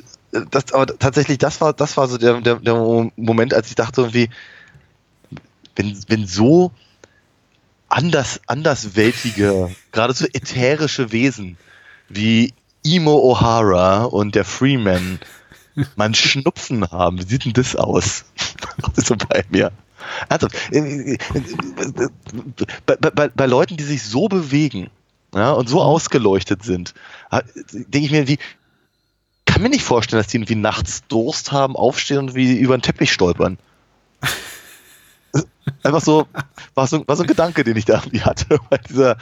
Speaker 9: Das, aber tatsächlich, das war, das war so der, der, der Moment, als ich dachte irgendwie, wenn, wenn so anders, andersweltige, gerade so ätherische Wesen wie Imo O'Hara und der Freeman mal einen Schnupfen haben, wie sieht denn das aus? So bei mir. Also, bei, bei, bei Leuten, die sich so bewegen ja, und so ausgeleuchtet sind, denke ich mir, wie, kann mir nicht vorstellen, dass die irgendwie nachts Durst haben, aufstehen und wie über den Teppich stolpern. Einfach so, war so, war so ein Gedanke, den ich da irgendwie hatte, bei dieser,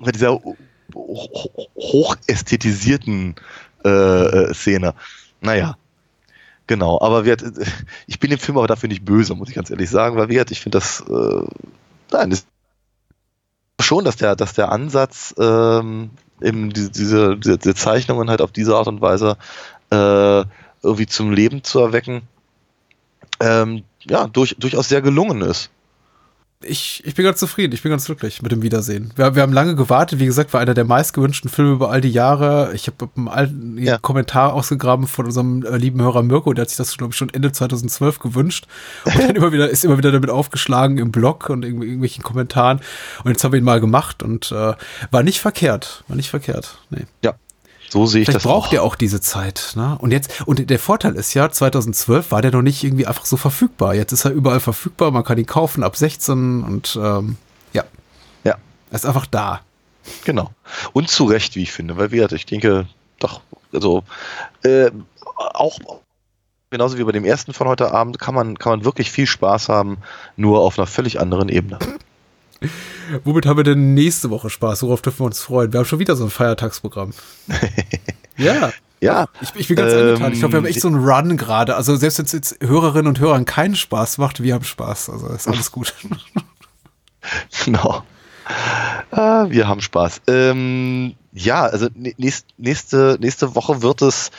Speaker 9: bei dieser ho- ho- hochästhetisierten äh, äh, Szene. Naja, genau, aber wir, ich bin dem Film aber dafür nicht böse, muss ich ganz ehrlich sagen, weil wir, ich finde das, äh, nein, das schon, dass der, dass der Ansatz, ähm, eben diese, diese, diese Zeichnungen halt auf diese Art und Weise äh, irgendwie zum Leben zu erwecken, ähm, ja, durch, durchaus sehr gelungen ist.
Speaker 8: ich, ich bin ganz zufrieden, ich bin ganz glücklich mit dem Wiedersehen. Wir, wir haben lange gewartet, wie gesagt, war einer der meistgewünschten Filme über all die Jahre. Ich habe einen alten
Speaker 9: Ja.
Speaker 8: Kommentar ausgegraben von unserem äh, lieben Hörer Mirko, der hat sich das, glaube ich, schon Ende 2012 gewünscht. Und dann immer wieder, ist immer wieder damit aufgeschlagen im Blog und irgendwie irgendwelchen Kommentaren. Und jetzt haben wir ihn mal gemacht und äh, war nicht verkehrt. War nicht verkehrt. Nee.
Speaker 9: Ja, so sehe ich
Speaker 8: Vielleicht
Speaker 9: das
Speaker 8: braucht
Speaker 9: auch.
Speaker 8: er auch diese Zeit. Ne? Und jetzt, und der Vorteil ist ja, 2012 war der noch nicht irgendwie einfach so verfügbar. Jetzt ist er überall verfügbar, man kann ihn kaufen ab 16 und ähm, ja,
Speaker 9: Ja,
Speaker 8: er ist einfach da.
Speaker 9: genau. Und zu Recht, wie ich finde, weil wir, ich denke, doch, also äh, auch genauso wie bei dem ersten von heute Abend kann man, kann man wirklich viel Spaß haben, nur auf einer völlig anderen Ebene.
Speaker 8: Womit haben wir denn nächste Woche Spaß? Worauf dürfen wir uns freuen? Wir haben schon wieder so ein Feiertagsprogramm. ja,
Speaker 9: Ja.
Speaker 8: Ich, ich bin ganz
Speaker 9: Ähm,
Speaker 8: angetan. Ich glaube, wir haben echt so einen Run gerade. Also selbst wenn es jetzt Hörerinnen und Hörern keinen Spaß macht, wir haben Spaß. Also ist alles gut.
Speaker 9: Genau. Ah, wir haben Spaß. Ähm, ja, also nächst, nächste, nächste Woche wird es,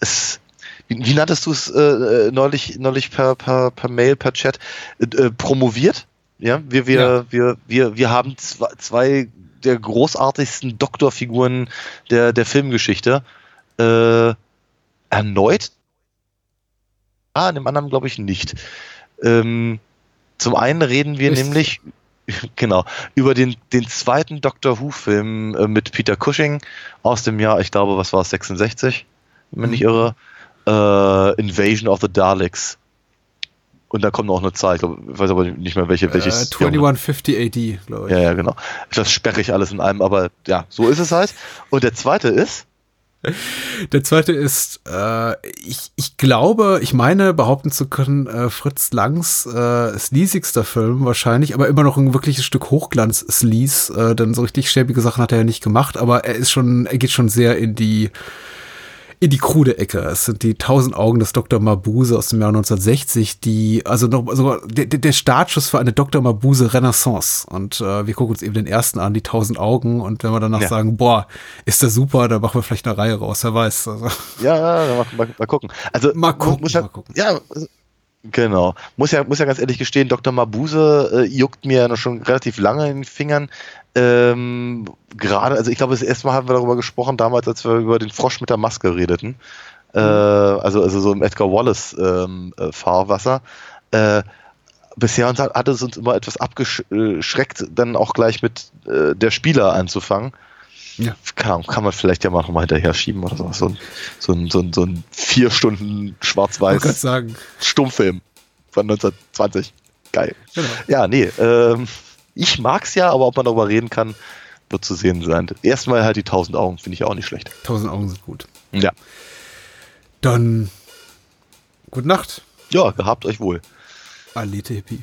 Speaker 9: es wie, wie nanntest du es äh, neulich, neulich per, per, per Mail, per Chat, äh, promoviert? Ja, wir, wir,
Speaker 8: Ja.
Speaker 9: wir, wir, wir haben zwei, der großartigsten Doktorfiguren der, der Filmgeschichte äh, erneut. Ah, in dem anderen glaube ich nicht. Ähm, zum einen reden wir
Speaker 8: Richtig.
Speaker 9: nämlich genau über den, den zweiten Doctor Who-Film äh, mit Peter Cushing aus dem Jahr, ich glaube, was war es, 66, wenn mich nicht irre, äh, Invasion of the Daleks. Und da kommt noch eine Zahl, ich, glaube, ich weiß aber nicht mehr welche.
Speaker 8: äh,
Speaker 9: welches
Speaker 8: 2150 AD, glaube ich.
Speaker 9: ja, ja, genau. Etwas sperrig alles in einem, aber ja, so ist es halt. Und der zweite ist,
Speaker 8: Der zweite ist, äh, ich, ich glaube, ich meine behaupten zu können, äh, Fritz Langs äh, sleasigster Film wahrscheinlich, aber immer noch ein wirkliches Stück Hochglanz-Sleaze, äh, denn so richtig schäbige Sachen hat er ja nicht gemacht, aber er ist schon, er geht schon sehr in die in die krude Ecke. Es sind die tausend Augen des Dr. Mabuse aus dem Jahr 1960, die, also noch sogar der, der Startschuss für eine Dr. Mabuse Renaissance. Und äh, wir gucken uns eben den ersten an, die tausend Augen. Und wenn wir danach
Speaker 9: Ja.
Speaker 8: sagen, boah, ist das super, dann machen wir vielleicht eine Reihe raus, wer weiß. Also,
Speaker 9: ja, mal, mal, mal gucken. Also,
Speaker 8: Mal gucken,
Speaker 9: ja,
Speaker 8: mal gucken.
Speaker 9: Ja, also, genau. Muss ja, muss ja ganz ehrlich gestehen, Dr. Mabuse äh, juckt mir ja noch schon relativ lange in den Fingern. Ähm, gerade, also ich glaube, das erste Mal haben wir darüber gesprochen, damals, als wir über den Frosch mit der Maske redeten. Äh, also, also so im Edgar Wallace ähm, äh, Fahrwasser. Äh, bisher uns hat, hat es uns immer etwas abgeschreckt, dann auch gleich mit äh, der Spieler anzufangen.
Speaker 8: Ja.
Speaker 9: Ahnung, kann man vielleicht ja mal nochmal hinterher schieben oder so. So ein, so ein, so ein, so ein vier Stunden schwarz-weiß
Speaker 8: kann
Speaker 9: Stummfilm von 1920. Geil.
Speaker 8: Genau.
Speaker 9: Ja, nee, ähm, ich mag's ja, aber ob man darüber reden kann, wird zu sehen sein. Erstmal halt die 1000 Augen, finde ich auch nicht schlecht.
Speaker 8: tausend Augen sind gut.
Speaker 9: Ja.
Speaker 8: Dann, gute Nacht,
Speaker 9: Ja, gehabt euch wohl.
Speaker 8: Alete Hippie.